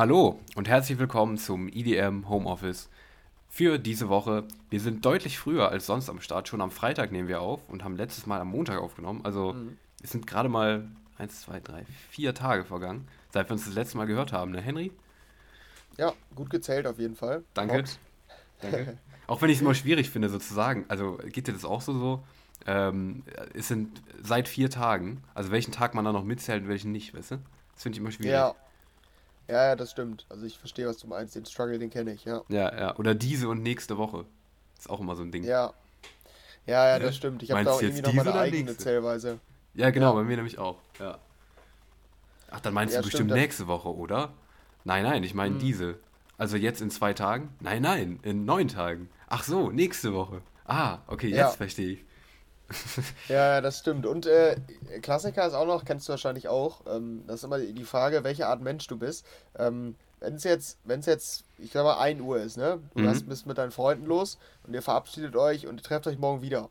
Hallo und herzlich willkommen zum EDM Homeoffice für diese Woche. Wir sind deutlich früher als sonst am Start. Schon am Freitag nehmen wir auf und haben letztes Mal am Montag aufgenommen. Also Mhm. es sind gerade mal 1, 2, 3, 4 Tage vergangen, seit wir uns das letzte Mal gehört haben, ne Henry? Ja, gut gezählt auf jeden Fall. Danke. Danke. Auch wenn ich es immer schwierig finde, sozusagen. Also geht dir das auch so so? Ähm, es sind seit vier Tagen, also welchen Tag man da noch mitzählt und welchen nicht, weißt du? Das finde ich immer schwierig. Ja. Ja, ja, das stimmt. Also ich verstehe, was du meinst. Den Struggle, den kenne ich, ja. ja, ja. Oder diese und nächste Woche. Ist auch immer so ein Ding. Ja. Ja, ja, das stimmt. Ich habe da auch irgendwie noch diese meine eigene nächste? Zählweise. Ja, genau, Ja. bei mir nämlich auch. Ja. Ach, dann meinst Ja, du stimmt, bestimmt nächste Woche, oder? Nein, nein, ich meine Hm. diese. Also jetzt in zwei Tagen? Nein, nein, in neun Tagen. Ach so, nächste Woche. Ah, okay, jetzt Ja. verstehe ich. Ja, das stimmt. Und äh, Klassiker ist auch noch, kennst du wahrscheinlich auch. Ähm, das ist immer die Frage, welche Art Mensch du bist. Ähm, wenn es jetzt, wenn es jetzt, ich glaube, 1 Uhr ist, ne? Du Mhm. hast, bist mit deinen Freunden los und ihr verabschiedet euch und ihr trefft euch morgen wieder.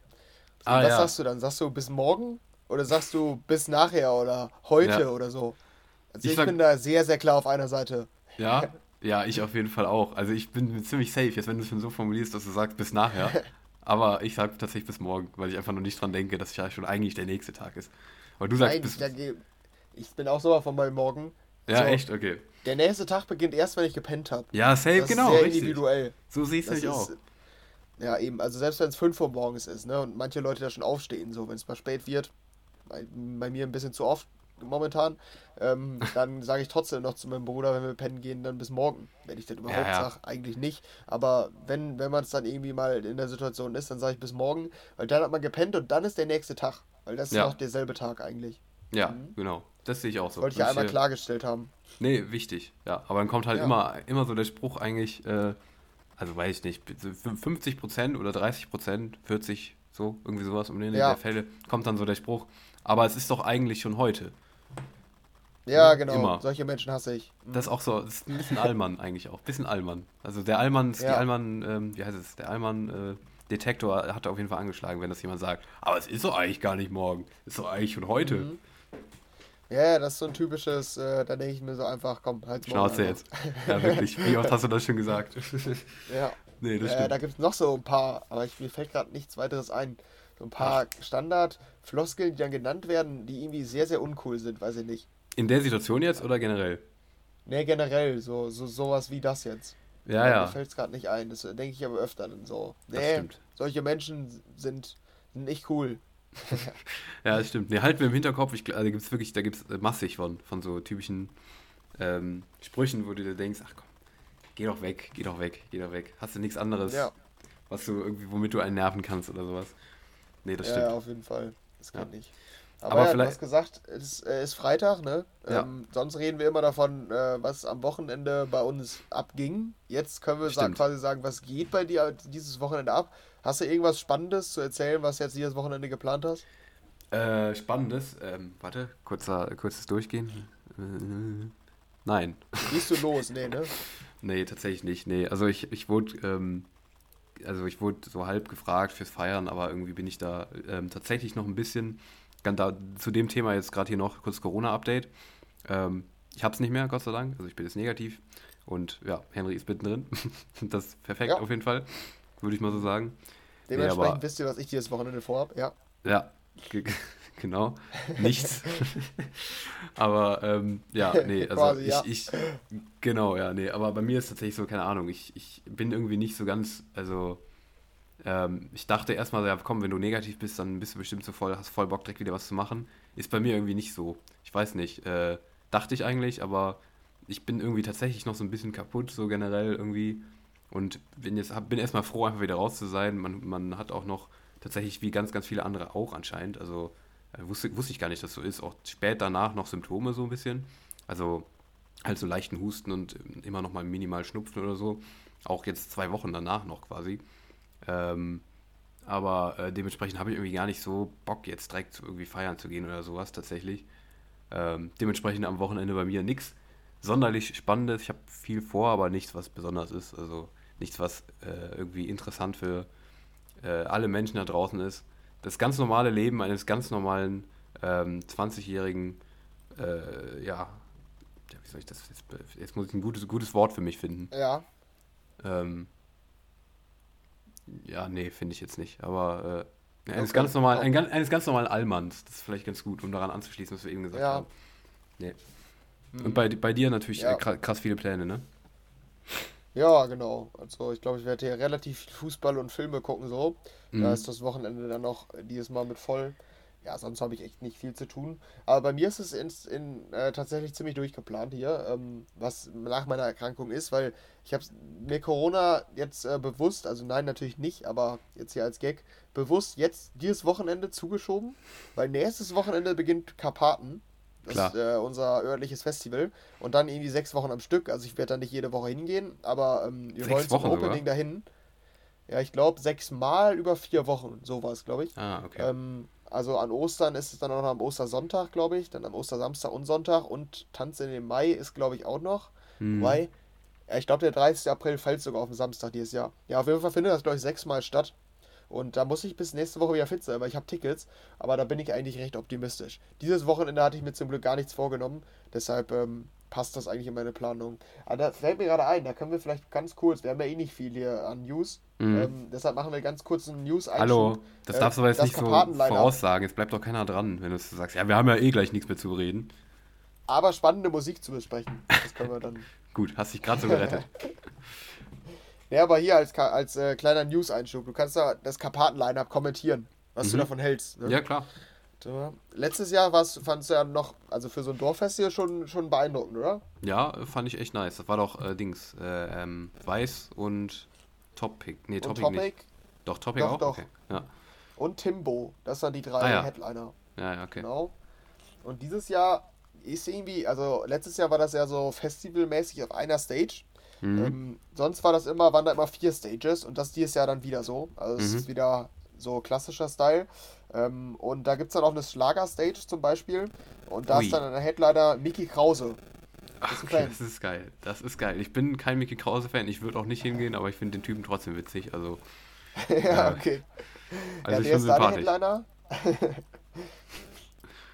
So, Ah, was ja. sagst du dann? Sagst du bis morgen oder sagst du bis nachher oder heute Ja. oder so? Also Ich ich, bin da sehr, sehr klar auf einer Seite. Ja, ja, ich auf jeden Fall auch. Also ich bin ziemlich safe, jetzt wenn du es schon so formulierst, dass du sagst bis nachher. Aber ich sage tatsächlich bis morgen, weil ich einfach nur nicht dran denke, dass ja schon eigentlich der nächste Tag ist. Aber du sagst Nein, bis. ich, denke, ich bin auch sowas von bei morgen. Ja, so. echt, okay. Der nächste Tag beginnt erst, wenn ich gepennt habe. Ja, safe, Das genau, ist sehr richtig. individuell. So siehst du dich auch. ja, eben, also selbst wenn es 5 Uhr morgens ist, ne, und manche Leute da schon aufstehen, so, wenn es mal spät wird, bei, bei mir ein bisschen zu oft momentan, ähm, dann sage ich trotzdem noch zu meinem Bruder, wenn wir pennen gehen, dann bis morgen. Wenn ich das überhaupt ja. sage, eigentlich nicht. Aber wenn, wenn man es dann irgendwie mal in der Situation ist, dann sage ich bis morgen, weil dann hat man gepennt und dann ist der nächste Tag. Weil das ist Ja. auch derselbe Tag eigentlich. Ja, Mhm. genau. Das sehe ich auch so. Wollte ich ja einmal hier- klargestellt haben. Nee, wichtig, ja. Aber dann kommt halt Ja. immer, immer so der Spruch eigentlich, äh, also weiß ich nicht, so 50% oder 30%, 40, so, irgendwie sowas um den Ja. der Fälle, kommt dann so der Spruch. Aber es ist doch eigentlich schon heute. Ja, genau. Immer. Solche Menschen hasse ich. Das ist auch so, das ist ein bisschen Allmann eigentlich auch, bisschen Allmann. Also der Allmann, die Ja. Allmann, ähm, wie heißt es, der Allmann, äh, Detektor hat auf jeden Fall angeschlagen, wenn das jemand sagt. Aber es ist doch eigentlich gar nicht morgen. Es ist doch eigentlich schon heute. Mhm. Ja, ja, das ist so ein typisches, äh, da denke ich mir so einfach, komm, halt Schnauze jetzt. Ja, wirklich. Wie oft hast du das schon gesagt? Ja, nee, das äh, stimmt. da gibt es noch so ein paar, aber ich, mir fällt gerade nichts weiteres ein. So ein paar Standard-Floskeln, die dann genannt werden, die irgendwie sehr, sehr uncool sind, weiß ich nicht. In der Situation jetzt oder generell? Ne, generell, so, so sowas wie das jetzt. Ja, Mir ja. fällt es gerade nicht ein, das denke ich aber öfter dann so. Nee, stimmt. solche Menschen sind, sind nicht cool. Ja, das stimmt. Nee, halten wir im Hinterkopf, ich, also gibt's wirklich, da gibt es massig von, von so typischen ähm, Sprüchen, wo du dir denkst, ach komm, geh doch weg, geh doch weg, geh doch weg. Hast du nichts anderes, Ja, was du irgendwie, womit du einen nerven kannst oder sowas. Nee, das ja, stimmt. ja, auf jeden Fall. Das geht Ja. nicht. Aber, Aber ja, du vielleicht- hast gesagt, es ist, äh, ist Freitag, ne? Ja. Ähm, sonst reden wir immer davon, äh, was am Wochenende bei uns abging. Jetzt können wir sa quasi sagen, was geht bei dir dieses Wochenende ab. Hast du irgendwas Spannendes zu erzählen, was jetzt dieses Wochenende geplant hast? Äh, spannendes, ähm, warte, kurzer, kurzes Durchgehen. Äh, nein. Gehst du los? Nee, ne? Nee, tatsächlich nicht. Nee, also ich, ich wurde, ähm, also ich wurde so halb gefragt fürs Feiern, aber irgendwie bin ich da ähm, tatsächlich noch ein bisschen, da, zu dem Thema jetzt gerade hier noch kurz Corona-Update. Ähm, ich habe es nicht mehr, Gott sei Dank. Also ich bin jetzt negativ. Und ja, Henry ist mittendrin. das ist perfekt Ja. auf jeden Fall, würde ich mal so sagen. Dementsprechend aber- wisst ihr, was ich dieses Wochenende vorhab. Ja. Ja, ge- genau. Nichts. aber ähm, ja, nee, also Quasi, ich, ja. ich, genau, ja, nee, aber bei mir ist tatsächlich so, keine Ahnung, ich, ich bin irgendwie nicht so ganz, also ähm, ich dachte erstmal, ja, komm, wenn du negativ bist, dann bist du bestimmt so voll, hast voll Bock, direkt wieder was zu machen. Ist bei mir irgendwie nicht so. Ich weiß nicht, äh, dachte ich eigentlich, aber ich bin irgendwie tatsächlich noch so ein bisschen kaputt, so generell irgendwie. Und bin jetzt, hab- bin erstmal froh, einfach wieder raus zu sein. Man, man hat auch noch tatsächlich, wie ganz, ganz viele andere auch anscheinend, also äh, wusste, wusste ich gar nicht, dass so ist, auch spät danach noch Symptome so ein bisschen. Also halt so leichten Husten und ähm, immer noch mal minimal Schnupfen oder so. Auch jetzt zwei Wochen danach noch quasi. Ähm, aber äh, dementsprechend habe ich irgendwie gar nicht so Bock, jetzt direkt irgendwie feiern zu gehen oder sowas tatsächlich. Ähm, dementsprechend am Wochenende bei mir nichts sonderlich Spannendes. Ich habe viel vor, aber nichts, was besonders ist. Also nichts, was äh, irgendwie interessant für äh, alle Menschen da draußen ist. Das ganz normale Leben eines ganz normalen ähm, 20-jährigen äh, ja, ja, wie soll ich das jetzt, jetzt muss ich ein gutes, gutes Wort für mich finden. Ja. Ähm, ja, nee, finde ich jetzt nicht. Aber äh, eines, Okay. ganz normal, ein, ganz- eines ganz normalen Allmanns, das ist vielleicht ganz gut, um daran anzuschließen, was wir eben gesagt Ja. haben. Nee. Und bei, bei dir natürlich Ja. äh, krass, krass viele Pläne, ne? Ja, genau. Also ich glaube, ich werde hier relativ viel Fußball und Filme gucken so. Mhm. Da ist das Wochenende dann noch dieses Mal mit voll. Ja, sonst habe ich echt nicht viel zu tun. Aber bei mir ist es in, in, äh, tatsächlich ziemlich durchgeplant hier, ähm, was nach meiner Erkrankung ist, weil ich habe mir Corona jetzt äh, bewusst, also nein, natürlich nicht, aber jetzt hier als Gag, bewusst jetzt dieses Wochenende zugeschoben, weil nächstes Wochenende beginnt Karpaten. Das Klar. ist äh, unser örtliches Festival. Und dann irgendwie sechs Wochen am Stück. Also ich werde da nicht jede Woche hingehen, aber ähm, wir Sechs wollen zum Wochen sogar? Opening dahin. Ja, ich glaube sechs Mal über vier Wochen. So war es, glaube ich. Ah, okay. Ähm, also an Ostern ist es dann auch noch am Ostersonntag, glaube ich. Dann am Ostersamstag und Sonntag. Und Tanz in den Mai ist, glaube ich, auch noch. Hm. Mai. Ja, ich glaube, der 30. April fällt sogar auf den Samstag dieses Jahr. Ja, auf jeden Fall findet das, glaube ich, sechsmal statt. Und da muss ich bis nächste Woche wieder fit sein, weil ich habe Tickets. Aber da bin ich eigentlich recht optimistisch. Dieses Wochenende hatte ich mir zum Glück gar nichts vorgenommen. Deshalb ähm, passt das eigentlich in meine Planung. Aber da fällt mir gerade ein, da können wir vielleicht ganz kurz, wir haben ja eh nicht viel hier an News. Mhm. Ähm, deshalb machen wir ganz kurz einen news Hallo, das Äh, darfst du aber jetzt nicht so voraussagen. Jetzt bleibt doch keiner dran, wenn du so sagst. Ja, wir haben ja eh gleich nichts mehr zu reden. Aber spannende Musik zu besprechen. Das können wir dann. Gut, hast dich gerade so gerettet. Ja, aber hier als, als äh, kleiner News-Einschub, du kannst da das Karpaten-Line-Up kommentieren, was du Mhm. davon hältst. Ne? ja, klar. Letztes Jahr fandst du ja noch, also für so ein Dorffestival schon, schon beeindruckend, oder? Ja, fand ich echt nice. Das war doch äh, Dings, äh, ähm, Weiß und Topic. Nee, Topic, Topic nicht. Doch, Topic Doch, auch? doch. Okay. Ja. und Timbo. Das waren die drei Ah, ja. Headliner. ja, ja, okay. Genau. Und dieses Jahr ist irgendwie, also letztes Jahr war das ja so festivalmäßig auf einer Stage. Mhm. Ähm, sonst war das immer, waren da immer vier Stages und das dieses Jahr dann wieder so. Also es Mhm. ist wieder so klassischer Style. Ähm, und da gibt es dann auch eine Schlager-Stage zum Beispiel. Und da Ui. ist dann der Headliner Mickey Krause. Ach, okay, das ist geil. Das ist geil. Ich bin kein Mickey Krause-Fan. Ich würde auch nicht hingehen, aber ich finde den Typen trotzdem witzig. Also, ja, okay. also ja, ich der bin ist da der sympathisch. Headliner.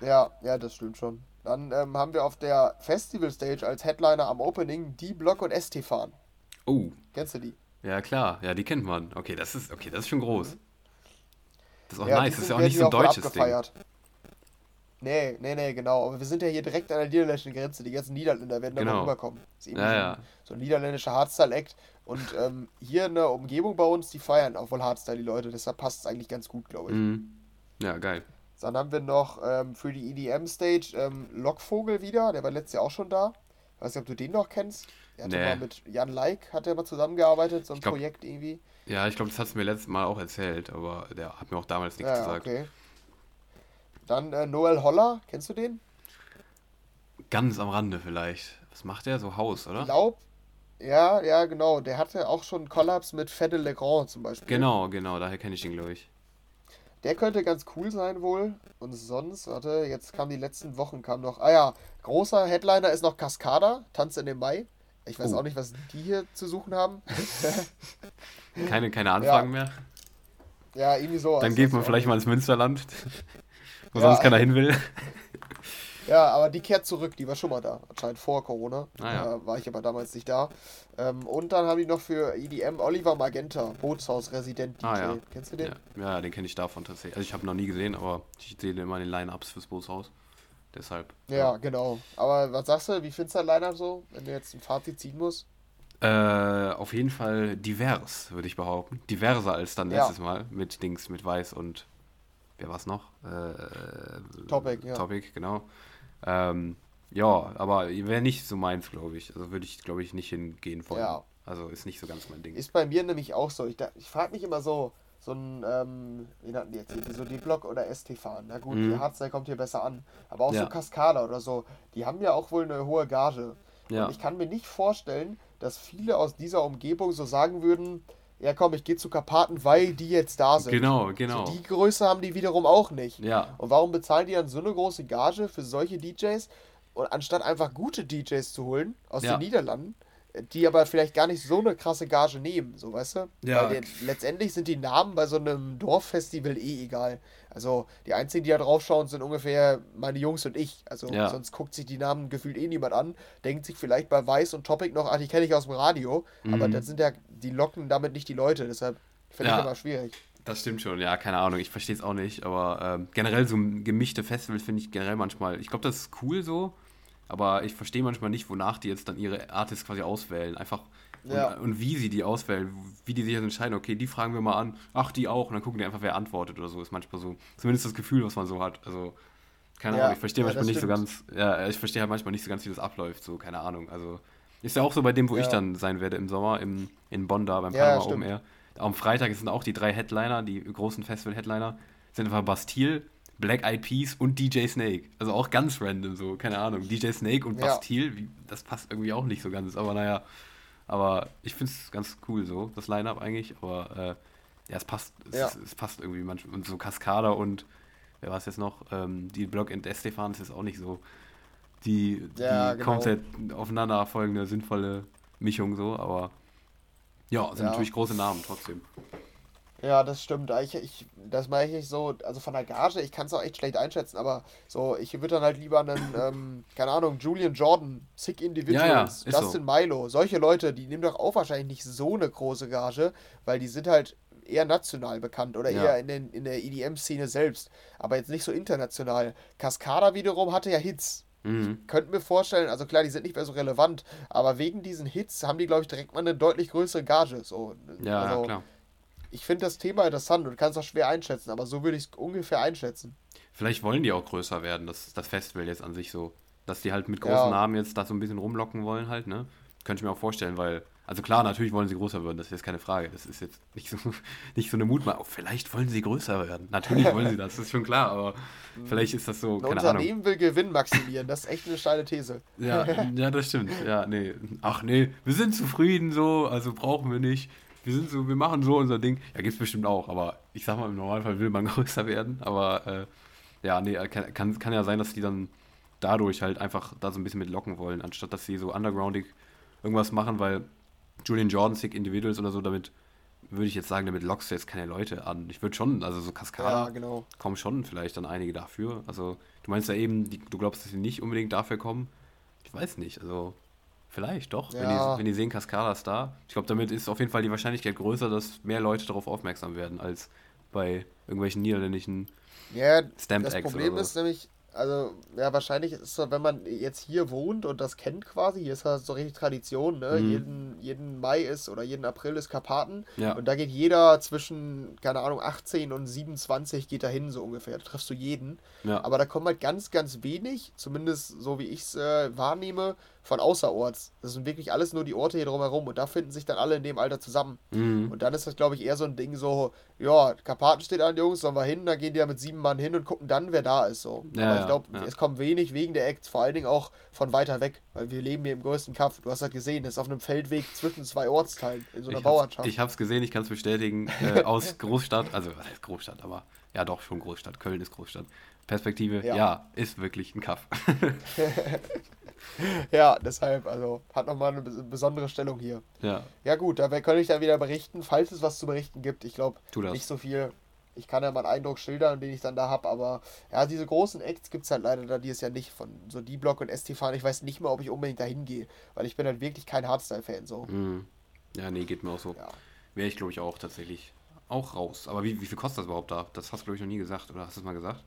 ja, ja, das stimmt schon. Dann ähm, haben wir auf der Festival-Stage als Headliner am Opening D-Block und Estefan. Oh, Kennst du die? ja klar. Ja, die kennt man. Okay, das ist, okay, das ist schon groß. Das ist auch Ja, nice. Das ist ja auch nicht so ein deutsches Ding. abgefeiert. Nee, nee, nee, genau. Aber wir sind ja hier direkt an der niederländischen Grenze. Die ganzen Niederländer werden da Genau. mal rüberkommen. Das ist eben Ja, so, ja. Ein, so ein niederländischer Hardstyle-Act. Und ähm, hier in der Umgebung bei uns, die feiern auch wohl Hardstyle, die Leute. Deshalb passt es eigentlich ganz gut, glaube ich. Mhm. Ja, geil. Dann haben wir noch ähm, für die EDM-Stage ähm, Lockvogel wieder. Der war letztes Jahr auch schon da. Weiß nicht, ob du den noch kennst. Der hatte Nee. mal mit Jan Like, hat er mal zusammengearbeitet, so ein Ich glaub- Projekt irgendwie. Ja, ich glaube, das hast du mir letztes Mal auch erzählt, aber der hat mir auch damals nichts Ja, gesagt. okay. Dann äh, Noel Holler, kennst du den? Ganz am Rande vielleicht. Was macht der? So Haus, oder? Glaub, ja, ja, genau. Der hatte auch schon Kollaps mit Fede Legrand zum Beispiel. Genau, genau, daher kenne ich ihn, glaube ich. Der könnte ganz cool sein wohl. Und sonst, warte, jetzt kam die letzten Wochen, kam noch, ah ja, großer Headliner ist noch Cascada, Tanz in den Mai. Ich weiß Oh. auch nicht, was die hier zu suchen haben. Keine, keine Anfragen mehr. ja, irgendwie so. Dann geht man vielleicht mal ins Münsterland, wo Ja. sonst keiner hin will. Ja, aber die kehrt zurück, die war schon mal da, anscheinend vor Corona. Ah, ja. Da war ich aber damals nicht da. Ähm, und dann haben die noch für EDM Oliver Magenta, Bootshaus-Resident DJ. Ah, ja. Kennst du den? Ja, ja den kenne ich davon tatsächlich. Also ich habe ihn noch nie gesehen, aber ich sehe immer in den Line-Ups fürs Bootshaus. Deshalb. Ja, genau. Aber was sagst du, wie findest du dein Line-Up so, wenn du jetzt ein Fazit ziehen musst? Äh, auf jeden Fall divers, würde ich behaupten. Diverser als dann Ja. letztes Mal. Mit Dings, mit Weiß und wer war's noch? Äh, Topic, ja. Topic, genau. Ähm, ja, aber wäre nicht so meins, glaube ich. Also würde ich, glaube ich, nicht hingehen wollen. Ja. Also ist nicht so ganz mein Ding. Ist bei mir nämlich auch so. Ich, ich frage mich immer so, so ein, ähm, wie nannten die jetzt hier, so die Block oder Estefan. Na gut, Mhm. die Hardstyle kommt hier besser an. Aber auch Ja. so Cascada oder so, die haben ja auch wohl eine hohe Gage. Ja. Und ich kann mir nicht vorstellen, dass viele aus dieser Umgebung so sagen würden, ja komm, ich gehe zu Karpaten, weil die jetzt da sind. Genau, genau. So, die Größe haben die wiederum auch nicht. Ja. Und warum bezahlen die dann so eine große Gage für solche DJs? Und anstatt einfach gute DJs zu holen aus Ja. den Niederlanden, die aber vielleicht gar nicht so eine krasse Gage nehmen, so weißt du? Ja. Weil die, letztendlich sind die Namen bei so einem Dorffestival eh egal. Also die einzigen, die da draufschauen, sind ungefähr meine Jungs und ich. Also ja. sonst guckt sich die Namen gefühlt eh niemand an, denkt sich vielleicht bei Weiß und Topic noch, ach, die kenne ich aus dem Radio, mhm. aber das sind ja, die locken damit nicht die Leute, deshalb finde ja. ich immer schwierig. Das stimmt schon, ja, keine Ahnung, ich verstehe es auch nicht, aber ähm, generell so gemischte Festivals finde ich generell manchmal, ich glaube, das ist cool so, aber ich verstehe manchmal nicht, wonach die jetzt dann ihre Artists quasi auswählen. Einfach ja. und, und, wie sie die auswählen, wie die sich jetzt entscheiden, okay, die fragen wir mal an, ach, die auch, und dann gucken die einfach, wer antwortet oder so. Ist manchmal so, zumindest das Gefühl, was man so hat. Also, keine ja, Ahnung, ich verstehe ja, manchmal nicht stimmt. so ganz, ja, ich verstehe halt manchmal nicht so ganz, wie das abläuft, so, keine Ahnung. Also, ist ja auch so bei dem, wo ich dann sein werde im Sommer, im, in Bonn da beim Panama Open Air. Am Freitag sind auch die drei Headliner, die großen Festival-Headliner, sind einfach Bastille, Black Eyed Peas und DJ Snake. Also auch ganz random, so, keine Ahnung. DJ Snake und Bastille, ja. das passt irgendwie auch nicht so ganz, aber naja. Aber ich finde es ganz cool so, das Line-Up eigentlich, aber äh, ja, es passt, es, ja. es, passt irgendwie manchmal. Und so Cascada und, wer war es jetzt noch? Ähm, die Block and Estefan ist auch nicht so die, ja, die genau. komplett aufeinanderfolgende, sinnvolle Mischung so, aber ja, sind natürlich große Namen trotzdem. Ja, das stimmt. Ich, ich, das mache ich so, also von der Gage, ich kann es auch echt schlecht einschätzen, aber so, ich würde dann halt lieber einen, ähm, keine Ahnung, Julian Jordan, Sick Individuals, ja, ja, Justin so. Milo, solche Leute, die nehmen doch auch wahrscheinlich nicht so eine große Gage, weil die sind halt eher national bekannt oder ja. eher in, den, in der EDM-Szene selbst, aber jetzt nicht so international. Cascada wiederum hatte ja Hits. Mhm. Könnten wir vorstellen, also klar, die sind nicht mehr so relevant, aber wegen diesen Hits haben die, glaube ich, direkt mal eine deutlich größere Gage. So, ja, also, klar ich finde das Thema interessant und kann es auch schwer einschätzen, aber so würde ich es ungefähr einschätzen. Vielleicht wollen die auch größer werden, das, das Festival jetzt an sich so. Dass die halt mit großen ja. Namen jetzt da so ein bisschen rumlocken wollen halt, ne? Könnte ich mir auch vorstellen, weil, also klar, natürlich wollen sie größer werden, das ist jetzt keine Frage. Das ist jetzt nicht so, nicht so eine Mutmaßung. Oh, vielleicht wollen sie größer werden. Natürlich wollen sie das, das ist schon klar, aber vielleicht ist das so, ein keine Unternehmen Ahnung. will Gewinn maximieren, das ist echt eine steile These. Ja, ja, das stimmt. Ja, nee. Ach nee, wir sind zufrieden so, also brauchen wir nicht wir sind so, wir machen so unser Ding. Ja, gibt es bestimmt auch, aber ich sag mal, im Normalfall will man größer werden. Aber äh, ja, nee, kann, kann, kann ja sein, dass die dann dadurch halt einfach da so ein bisschen mit locken wollen, anstatt dass sie so undergroundig irgendwas machen, weil Julian Jordan, Sick Individuals oder so, damit würde ich jetzt sagen, damit lockst du jetzt keine Leute an. Ich würde schon, also so Kaskade, ja, genau. kommen schon vielleicht dann einige dafür. Also du meinst ja eben, die, du glaubst, dass sie nicht unbedingt dafür kommen. Ich weiß nicht, also Vielleicht doch, ja. wenn, die, wenn die sehen, Cascada ist da. Ich glaube, damit ist auf jeden Fall die Wahrscheinlichkeit größer, dass mehr Leute darauf aufmerksam werden, als bei irgendwelchen niederländischen ja, Stamp Das Problem ist nämlich, also, ja, wahrscheinlich ist es so, wenn man jetzt hier wohnt und das kennt quasi, hier ist das so richtig Tradition, ne? Mhm. Jeden, jeden Mai ist oder jeden April ist Karpaten. Ja. Und da geht jeder zwischen, keine Ahnung, 18 und 27 geht da hin, so ungefähr. Da triffst du jeden. Ja. Aber da kommen halt ganz, ganz wenig, zumindest so wie ich es äh, wahrnehme, von außerorts. Das sind wirklich alles nur die Orte hier drumherum und da finden sich dann alle in dem Alter zusammen. Mhm. Und dann ist das, glaube ich, eher so ein Ding so, ja, Karpaten steht an, Jungs, sollen wir hin, dann gehen die ja mit sieben Mann hin und gucken dann, wer da ist. So. Ja, Aber ich glaube, ja. es kommt wenig wegen der Acts, vor allen Dingen auch von weiter weg, weil wir leben hier im größten Kaff. Du hast halt gesehen, das ist auf einem Feldweg zwischen zwei Ortsteilen, in so einer ich Bauernschaft. Ich habe es gesehen, ich kann es bestätigen, äh, aus Großstadt, also was heißt Großstadt, aber ja doch schon Großstadt, Köln ist Großstadt. Perspektive, ja, ja ist wirklich ein Kaff. ja, deshalb, also hat nochmal eine besondere Stellung hier. Ja. Ja, gut, da kann ich dann wieder berichten, falls es was zu berichten gibt. Ich glaube, nicht so viel. Ich kann ja mal einen Eindruck schildern, den ich dann da habe, aber ja, diese großen Acts gibt es halt leider da dieses Jahr nicht. Von so D-Block und Estefan, ich weiß nicht mal, ob ich unbedingt dahin gehe, weil ich bin halt wirklich kein Hardstyle-Fan so. Mm. Ja, nee, geht mir auch so. Ja. Wäre ich, glaube ich, auch tatsächlich auch raus. Aber wie, wie viel kostet das überhaupt da? Das hast du, glaube ich, noch nie gesagt, oder hast du es mal gesagt?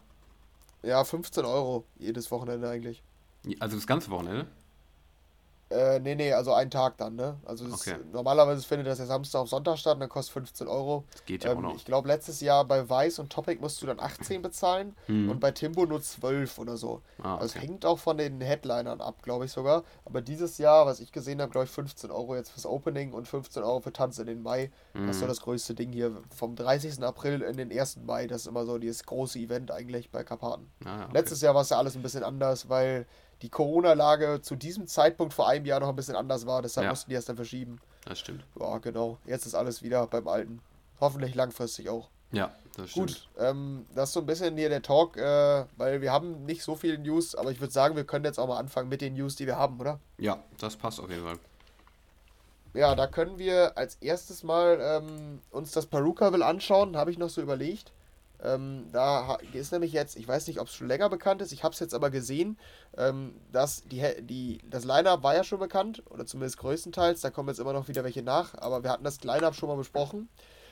Ja, 15 Euro jedes Wochenende eigentlich. Also das ganze Wochenende? Äh, nee, nee, also einen Tag dann, ne? Also okay. ist, normalerweise findet das ja Samstag auf Sonntag statt und dann kostet 15 Euro. Das geht ja ähm, auch noch. Ich glaube, letztes Jahr bei Weiß und Topic musst du dann 18 bezahlen hm. und bei Timbo nur 12 oder so. Ah, okay. Also hängt auch von den Headlinern ab, glaube ich sogar. Aber dieses Jahr, was ich gesehen habe, glaube ich 15 Euro jetzt fürs Opening und 15 Euro für Tanz in den Mai. Hm. Das ist so hm. das größte Ding hier. Vom 30. April in den 1. Mai, das ist immer so dieses große Event eigentlich bei Karpaten. Ah, okay. Letztes Jahr war es ja alles ein bisschen anders, weil die Corona-Lage zu diesem Zeitpunkt vor einem Jahr noch ein bisschen anders war. Deshalb ja. mussten die erst dann verschieben. Das stimmt. Ja, genau. Jetzt ist alles wieder beim Alten. Hoffentlich langfristig auch. Ja, das stimmt. Gut, ähm, das ist so ein bisschen hier der Talk, äh, weil wir haben nicht so viele News, aber ich würde sagen, wir können jetzt auch mal anfangen mit den News, die wir haben, oder? Ja, das passt auf jeden Fall. ja, da können wir als erstes mal ähm, uns das Perukaville anschauen, habe ich noch so überlegt. Ähm, da ist nämlich jetzt, ich weiß nicht, ob es schon länger bekannt ist, ich habe es jetzt aber gesehen, ähm, dass die, die, das Line-Up war ja schon bekannt, oder zumindest größtenteils, da kommen jetzt immer noch wieder welche nach, aber wir hatten das Line-Up schon mal besprochen.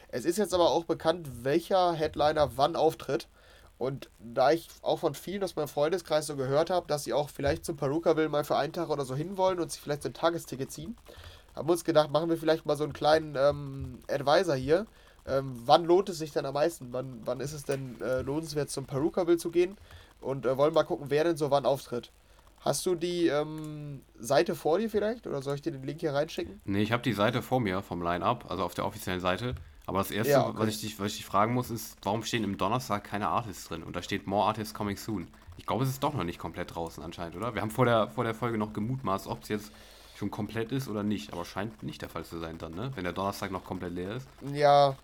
Es ist jetzt aber auch bekannt, welcher Headliner wann auftritt. Und da ich auch von vielen aus meinem Freundeskreis so gehört habe, dass sie auch vielleicht zum Perukaville mal für einen Tag oder so hinwollen und sich vielleicht so ein Tagesticket ziehen, haben wir uns gedacht, machen wir vielleicht mal so einen kleinen ähm, Advisor hier. Ähm, wann lohnt es sich denn am meisten? Wann, wann ist es denn äh, lohnenswert, zum Perukaville zu gehen? Und äh, wollen mal gucken, wer denn so wann auftritt. Hast du die ähm, Seite vor dir vielleicht? Oder soll ich dir den Link hier reinschicken? Nee, ich habe die Seite vor mir vom Line-Up, also auf der offiziellen Seite. Aber das Erste, ja, okay. was, ich dich, was ich dich fragen muss, ist, warum stehen im Donnerstag keine Artists drin? Und da steht More Artists Coming Soon. Ich glaube, es ist doch noch nicht komplett draußen anscheinend, oder? Wir haben vor der, vor der Folge noch gemutmaßt, ob es jetzt schon komplett ist oder nicht. Aber scheint nicht der Fall zu sein dann, ne? Wenn der Donnerstag noch komplett leer ist. Ja,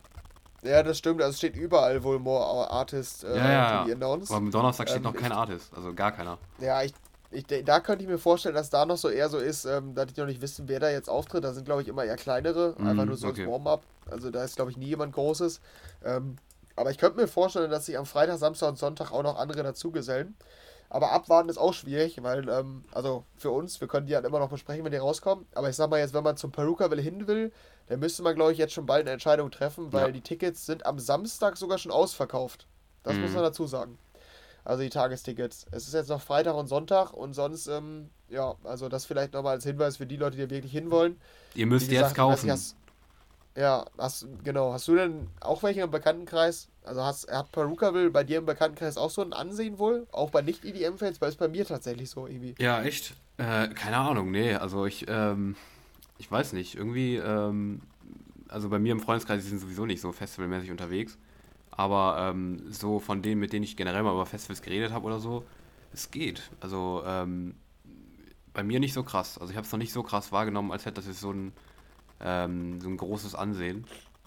ja, das stimmt. Also es steht überall wohl More Artists äh, ja, ja, ja. Aber am Donnerstag steht ähm, noch kein ich, Artist, also gar keiner. Ja, ich, ich, da könnte ich mir vorstellen, dass da noch so eher so ist, ähm, dass ich noch nicht wissen, wer da jetzt auftritt. Da sind, glaube ich, immer eher kleinere, mm, einfach nur so okay. als Warm-up. Also da ist, glaube ich, nie jemand Großes. Ähm, aber ich könnte mir vorstellen, dass sich am Freitag, Samstag und Sonntag auch noch andere dazugesellen. Aber abwarten ist auch schwierig, weil, ähm, also für uns, wir können die halt immer noch besprechen, wenn die rauskommen. Aber ich sag mal jetzt, wenn man zum Peruka will hin will, dann müsste man, glaube ich, jetzt schon bald eine Entscheidung treffen, weil ja. die Tickets sind am Samstag sogar schon ausverkauft. Das mhm. muss man dazu sagen. Also die Tagestickets. Es ist jetzt noch Freitag und Sonntag und sonst, ähm, ja, also das vielleicht nochmal als Hinweis für die Leute, die wirklich hinwollen. Ihr müsst gesagt, jetzt kaufen. Hast, ja, hast, genau. Hast du denn auch welche im Bekanntenkreis? Also hast, hat Perukaville bei dir im Bekanntenkreis auch so ein Ansehen wohl? Auch bei Nicht-EDM-Fans? Weil es bei mir tatsächlich so irgendwie. Ja, echt? Äh, keine Ahnung, nee. Also ich, ähm, ich weiß nicht. Irgendwie, ähm, also bei mir im Freundeskreis sind sowieso nicht so festivalmäßig unterwegs. Aber ähm, so von denen, mit denen ich generell mal über Festivals geredet habe oder so, es geht. Also ähm, bei mir nicht so krass. Also ich habe es noch nicht so krass wahrgenommen, als hätte das jetzt so ein, ähm, so ein großes Ansehen.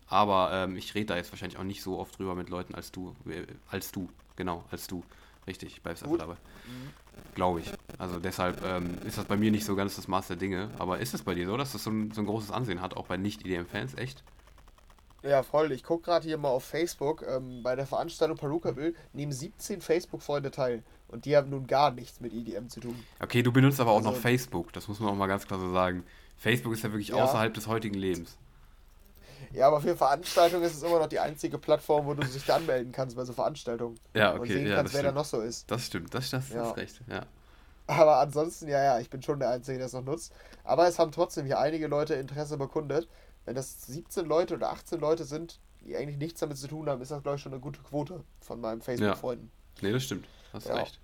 Aber ähm, ich rede da jetzt wahrscheinlich auch nicht so oft drüber mit Leuten als du. Äh, als du, genau, als du. Richtig, bleibst einfach dabei. Glaube ich. Also deshalb ähm, ist das bei mir nicht so ganz das Maß der Dinge. Aber ist es bei dir so, dass das so ein, so ein großes Ansehen hat, auch bei Nicht-EDM-Fans? Echt? Ja, voll. Ich gucke gerade hier mal auf Facebook. Ähm, bei der Veranstaltung Perukaville nehmen 17 Facebook-Freunde teil. Und die haben nun gar nichts mit EDM zu tun. Okay, du benutzt aber auch also, noch Facebook. Das muss man auch mal ganz klar so sagen. Facebook ist ja wirklich ja. außerhalb des heutigen Lebens. Ja, aber für Veranstaltungen ist es immer noch die einzige Plattform, wo du dich da anmelden kannst bei so Veranstaltungen. Ja, okay. Und sehen ja, kannst, wer da noch so ist. Das stimmt, das, das, das ja. ist recht, ja. Aber ansonsten, ja, ja, ich bin schon der Einzige, der es noch nutzt. Aber es haben trotzdem hier einige Leute Interesse bekundet wenn das 17 Leute oder 18 Leute sind, die eigentlich nichts damit zu tun haben, ist das, glaube ich, schon eine gute Quote von meinen Facebook-Freunden. Ja. Nee, das stimmt. Hast ja. recht.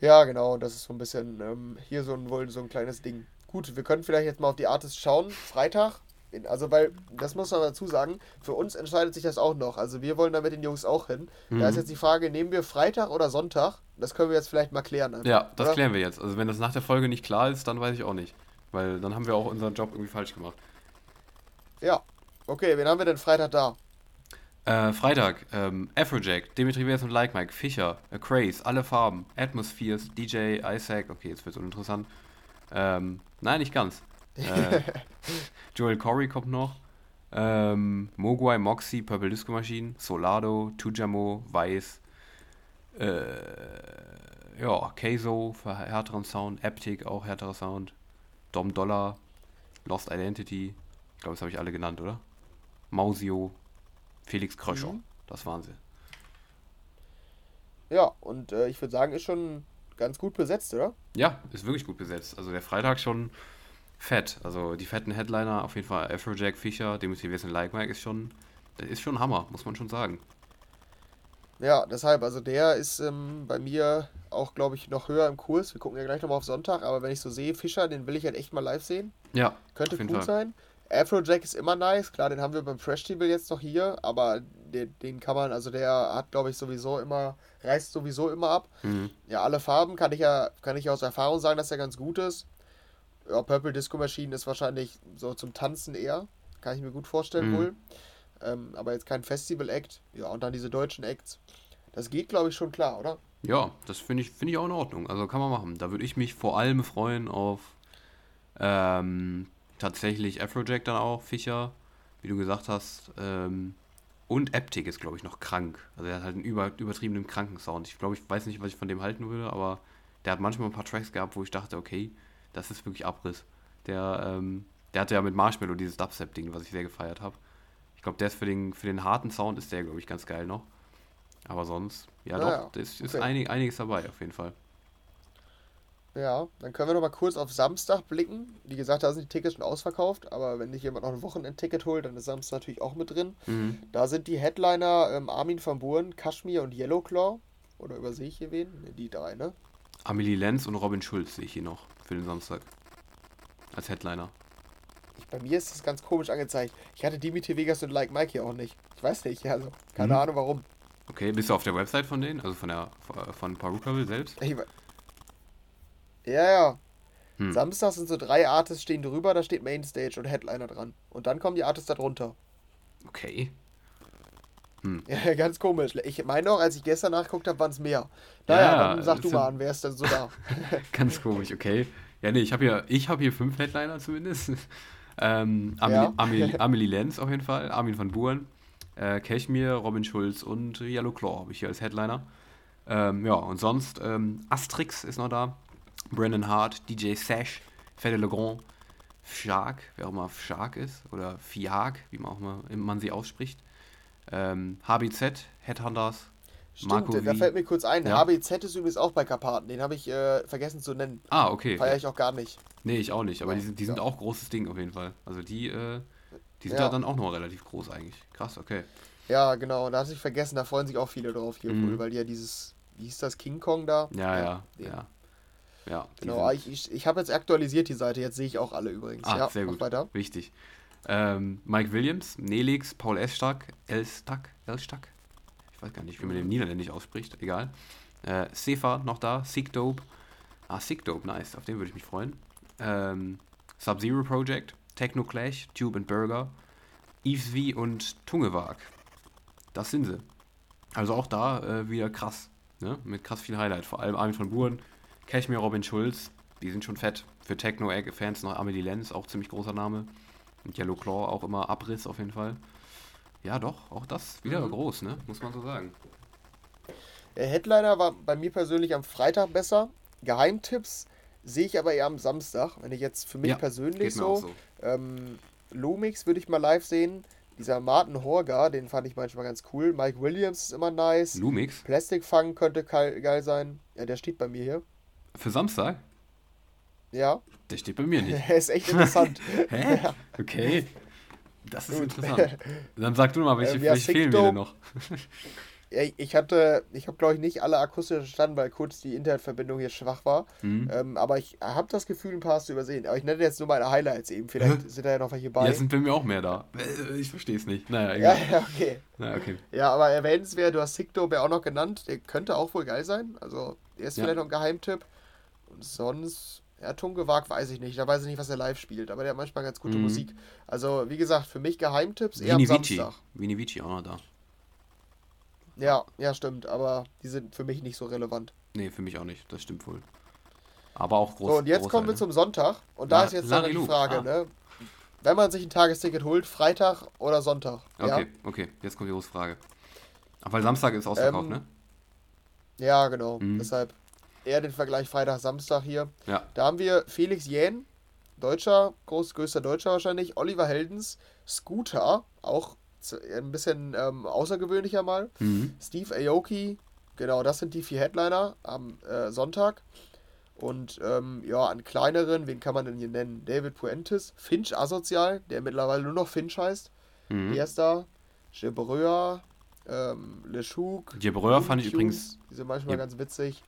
Ja, genau, das ist so ein bisschen ähm, hier so ein, wohl so ein kleines Ding. Gut, wir können vielleicht jetzt mal auf die Artists schauen. Freitag, also weil, das muss man dazu sagen, für uns entscheidet sich das auch noch. Also wir wollen da mit den Jungs auch hin. Mhm. Da ist jetzt die Frage, nehmen wir Freitag oder Sonntag? Das können wir jetzt vielleicht mal klären. Einfach, ja, das oder? klären wir jetzt. Also wenn das nach der Folge nicht klar ist, dann weiß ich auch nicht. Weil dann haben wir auch unseren Job irgendwie falsch gemacht. Ja. Okay, wen haben wir denn Freitag da? Äh, Freitag, ähm, Afrojack, Dimitri Vegas und Like Mike, Fischer, A Craze, alle Farben, Atmospheres, DJ, Isaac, okay, jetzt wird's uninteressant. Ähm, nein, nicht ganz. Äh, Joel Corey kommt noch. Ähm, Mogwai, Moxie, Purple Disco Machine, Solado, Tujamo, Weiß, äh, ja, Keizo für härteren Sound, Aptic auch härterer Sound, Dom Dollar, Lost Identity, ich glaube, das habe ich alle genannt, oder? Mausio, Felix Kröscher. Mhm. Das waren sie. Ja, und äh, ich würde sagen, ist schon ganz gut besetzt, oder? Ja, ist wirklich gut besetzt. Also der Freitag schon fett. Also die fetten Headliner, auf jeden Fall Afrojack, Fischer, Dimitri Wissen, Like Mike ist schon, ist schon Hammer, muss man schon sagen. Ja, deshalb, also der ist ähm, bei mir auch, glaube ich, noch höher im Kurs. Wir gucken ja gleich nochmal auf Sonntag, aber wenn ich so sehe, Fischer, den will ich halt echt mal live sehen. Ja. Könnte cool Fall. sein. Afrojack ist immer nice, klar, den haben wir beim Festival jetzt noch hier, aber den, den kann man, also der hat, glaube ich, sowieso immer, reißt sowieso immer ab. Mhm. Ja, alle Farben kann ich ja, kann ich aus Erfahrung sagen, dass er ganz gut ist. Ja, Purple Disco Machine ist wahrscheinlich so zum Tanzen eher, kann ich mir gut vorstellen mhm. wohl. Ähm, aber jetzt kein Festival-Act. Ja, und dann diese deutschen Acts. Das geht, glaube ich, schon klar, oder? Ja, das finde ich, find ich auch in Ordnung. Also kann man machen. Da würde ich mich vor allem freuen auf ähm, tatsächlich Afrojack dann auch, Fischer, wie du gesagt hast. Ähm, und Eptic ist, glaube ich, noch krank. Also er hat halt einen über, übertriebenen kranken Sound. Ich glaube, ich weiß nicht, was ich von dem halten würde, aber der hat manchmal ein paar Tracks gehabt, wo ich dachte, okay, das ist wirklich Abriss. Der, ähm, der hatte ja mit Marshmallow dieses Dubstep-Ding, was ich sehr gefeiert habe. Ich glaube, der ist für den, für den harten Sound ist der, glaube ich, ganz geil noch. Aber sonst, ja naja, doch, ist, ist okay. einig, einiges dabei auf jeden Fall. Ja, dann können wir noch mal kurz auf Samstag blicken. Wie gesagt, da sind die Tickets schon ausverkauft, aber wenn sich jemand noch ein Wochenendticket holt, dann ist Samstag natürlich auch mit drin. Mhm. Da sind die Headliner ähm, Armin van Buren, Kashmir und Yellowclaw. Oder übersehe ich hier wen? Ne, die drei, ne? Amelie Lenz und Robin Schulz sehe ich hier noch für den Samstag. Als Headliner. Ich, bei mir ist das ganz komisch angezeigt. Ich hatte Dimitri Vegas und Like Mike hier auch nicht. Ich weiß nicht, also keine mhm. Ahnung warum. Okay, bist du auf der Website von denen? Also von der von Perukaville selbst? Ich, ja, ja. Hm. Samstag sind so drei Artists stehen drüber, da steht Mainstage und Headliner dran. Und dann kommen die Artists da drunter. Okay. Hm. Ja, ganz komisch. Ich meine auch, als ich gestern nachgeguckt habe, waren es mehr. Naja, ja, dann sag du mal an, wer ist denn so da? ganz komisch, okay. Ja, nee, ich habe hier, hab hier fünf Headliner zumindest. ähm, Amelie, ja. Amelie, Amelie Lenz auf jeden Fall, Armin van Buren, äh, Cashmere, Robin Schulz und Yellow Claw habe ich hier als Headliner. Ähm, ja, und sonst ähm, Astrix ist noch da. Brandon Hart, DJ Sash, Fede Legrand, Shark, wer auch immer Shark ist, oder Fiag, wie man auch immer man sie ausspricht. Ähm, HBZ, Headhunters, Stimmt, Marco da v. fällt mir kurz ein. Ja? HBZ ist übrigens auch bei Karpaten. Den habe ich äh, vergessen zu nennen. Ah, okay. Feiere ich auch gar nicht. Nee, ich auch nicht. Aber ja, die, sind, die ja. sind auch großes Ding auf jeden Fall. Also die, äh, die sind ja. dann auch noch relativ groß eigentlich. Krass, okay. Ja, genau. Da hatte ich vergessen. Da freuen sich auch viele drauf hier mhm. wohl, weil die ja dieses, wie hieß das, King Kong da? Ja, ja, ja. Ja, genau, ich, ich, ich habe jetzt aktualisiert die Seite, jetzt sehe ich auch alle übrigens. Ah, ja, sehr gut. Weiter. Wichtig. Ähm, Mike Williams, Nelix, Paul Elstak, Elstak, Elstak, ich weiß gar nicht, wie man den Niederländisch ausspricht, egal. Äh, Sefa noch da, Sick Dope. Ah, Sick Dope, nice, auf den würde ich mich freuen. Ähm, Sub-Zero Project, Techno Clash, Tube and Burger, Eves V und Tungewag. Das sind sie. Also auch da äh, wieder krass, ne? mit krass viel Highlight. Vor allem Armin von Buren, Cashmere Robin Schulz, die sind schon fett. Für Techno-Fans noch Amelie Lenz, auch ziemlich großer Name. Und Yellow Claw auch immer Abriss auf jeden Fall. Ja, doch, auch das wieder mhm. groß, ne? Muss man so sagen. Der Headliner war bei mir persönlich am Freitag besser. Geheimtipps sehe ich aber eher am Samstag. Wenn ich jetzt für mich ja, persönlich so, so. Ähm, Lumix würde ich mal live sehen. Dieser Martin Horga, den fand ich manchmal ganz cool. Mike Williams ist immer nice. Lumix? Plastic Fang könnte geil sein. Ja, der steht bei mir hier. Für Samstag? Ja. Der steht bei mir nicht. Er ist echt interessant. Hä? Okay. Das ist Gut. interessant. Dann sag du mal, welche, ja, welche fehlen mir denn noch? ich hatte, ich habe glaube ich nicht alle akustisch verstanden, weil kurz die Internetverbindung hier schwach war. Mhm. Ähm, aber ich habe das Gefühl, ein paar hast du übersehen. Aber ich nenne jetzt nur meine Highlights eben. Vielleicht sind da ja noch welche bei. Ja, sind bei mir auch mehr da. Äh, ich verstehe es nicht. Naja, egal. Ja, ja, okay. Na, okay. Ja, aber erwähnenswert, du hast Sikdobe auch noch genannt. Der könnte auch wohl geil sein. Also, der ist ja. vielleicht noch ein Geheimtipp. Und sonst, ja, Tungewag weiß ich nicht. Da weiß ich nicht, was er live spielt. Aber der hat manchmal ganz gute mhm. Musik. Also, wie gesagt, für mich Geheimtipps eher Vini am Samstag. Vini Vici auch noch da. Ja, ja, stimmt. Aber die sind für mich nicht so relevant. Nee, für mich auch nicht. Das stimmt wohl. Aber auch groß. So, und jetzt kommen wir zum Sonntag. Und da La ist jetzt dann die Frage, ah. ne? Wenn man sich ein Tagesticket holt, Freitag oder Sonntag? Okay, ja? okay. Jetzt kommt die große Frage. Weil Samstag ist ausverkauft, ähm, ne? Ja, genau. Mhm. Deshalb eher den Vergleich Freitag, Samstag hier. Ja. Da haben wir Felix Jähn, Deutscher, groß, größter Deutscher wahrscheinlich, Oliver Heldens, Scooter, auch ein bisschen ähm, außergewöhnlicher mal, mhm. Steve Aoki, genau, das sind die vier Headliner am äh, Sonntag. Und ähm, ja, an kleineren, wen kann man denn hier nennen? David Puentes, Finch Asozial, der mittlerweile nur noch Finch heißt. Mhm. Der ist da. Gebreur, ähm, Le Chouk. Gebreur fand ich übrigens. Die sind manchmal ja. ganz witzig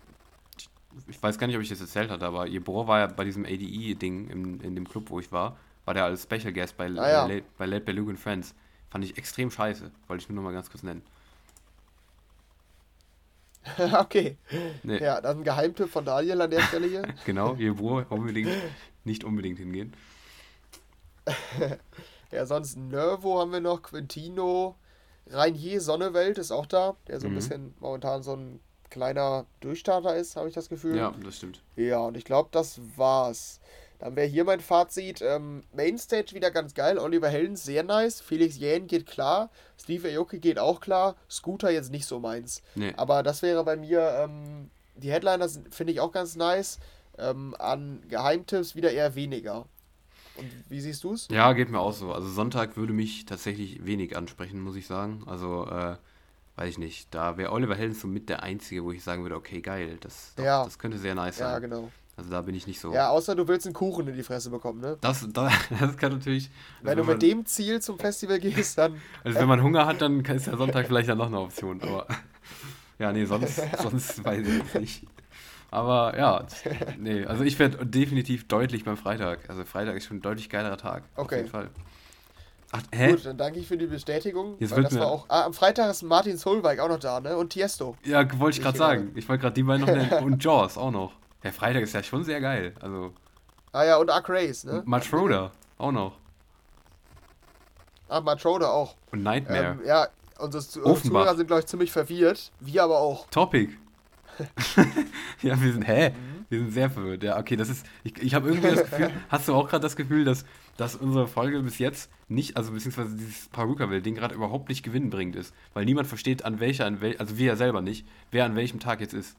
ich weiß gar nicht, ob ich das erzählt hatte, aber ihr Bro war ja bei diesem ADE-Ding in, in dem Club, wo ich war, war der als Special Guest bei, ah, ja. Late, bei Late Friends. Fand ich extrem scheiße. Wollte ich nur noch mal ganz kurz nennen. okay. Nee. Ja, dann ein Geheimtipp von Daniel an der Stelle hier. genau, ihr Bro unbedingt, nicht unbedingt hingehen. ja, sonst Nervo haben wir noch, Quintino, Rainier Sonnewelt ist auch da, der so ein mhm. bisschen momentan so ein kleiner Durchstarter ist, habe ich das Gefühl. Ja, das stimmt. Ja, und ich glaube, das war's. Dann wäre hier mein Fazit. Ähm, Mainstage wieder ganz geil. Oliver Heldens sehr nice. Felix Jähn geht klar. Steve Aoki geht auch klar. Scooter jetzt nicht so meins. Nee. Aber das wäre bei mir, ähm, die Headliner finde ich auch ganz nice. Ähm, an Geheimtipps wieder eher weniger. Und wie siehst du es? Ja, geht mir auch so. Also Sonntag würde mich tatsächlich wenig ansprechen, muss ich sagen. Also, äh, weiß ich nicht. Da wäre Oliver Heldens so mit der Einzige, wo ich sagen würde, okay, geil, das, doch, Ja. das könnte sehr nice sein. Ja, genau. Also da bin ich nicht so. Ja, außer du willst einen Kuchen in die Fresse bekommen, ne? Das, das, das kann natürlich. Wenn also du mit man, dem Ziel zum Festival gehst, dann. Also wenn man Hunger hat, dann ist der Sonntag vielleicht dann noch eine Option. Aber ja, nee, sonst, sonst weiß ich jetzt nicht. Aber ja, nee, also ich werde definitiv deutlich beim Freitag. Also Freitag ist schon ein deutlich geilerer Tag. Auf Okay. jeden Fall. Ach, hä? Gut, dann danke ich für die Bestätigung. Jetzt wird das mir- war auch. Ah, am Freitag ist Martin Solveig auch noch da, ne? Und Tiesto. Ja, wollte ich gerade sagen. Ich wollte gerade die beiden noch nennen. Und Jaws auch noch. Der Freitag ist ja schon sehr geil. Also Ah ja, und Ark Race, ne? Schroeder auch noch. Ah, Schroeder auch. Und Nightmare. Ähm, ja, unsere Offenbach. Zuhörer sind, glaube ich, ziemlich verwirrt. Wir aber auch. Topic. ja, wir sind, hä? Mhm. Wir sind sehr verwirrt. Ja, okay, das ist, ich, ich habe irgendwie das Gefühl, hast du auch gerade das Gefühl, dass, dass unsere Folge bis jetzt nicht, also beziehungsweise dieses Paruka-Ding gerade überhaupt nicht gewinnbringend ist, weil niemand versteht, an welcher, an wel, also wir ja selber nicht, wer an welchem Tag jetzt ist.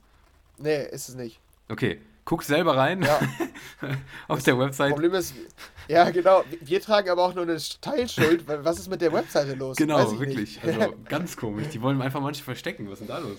Nee, ist es nicht. Okay, guck selber rein Ja, auf der Website. Problem ist, ja, genau. Wir tragen aber auch nur eine Teilschuld. weil Was ist mit der Webseite los? Genau, ich wirklich. Nicht. Also ganz komisch. Die wollen einfach manche verstecken. Was ist denn da los?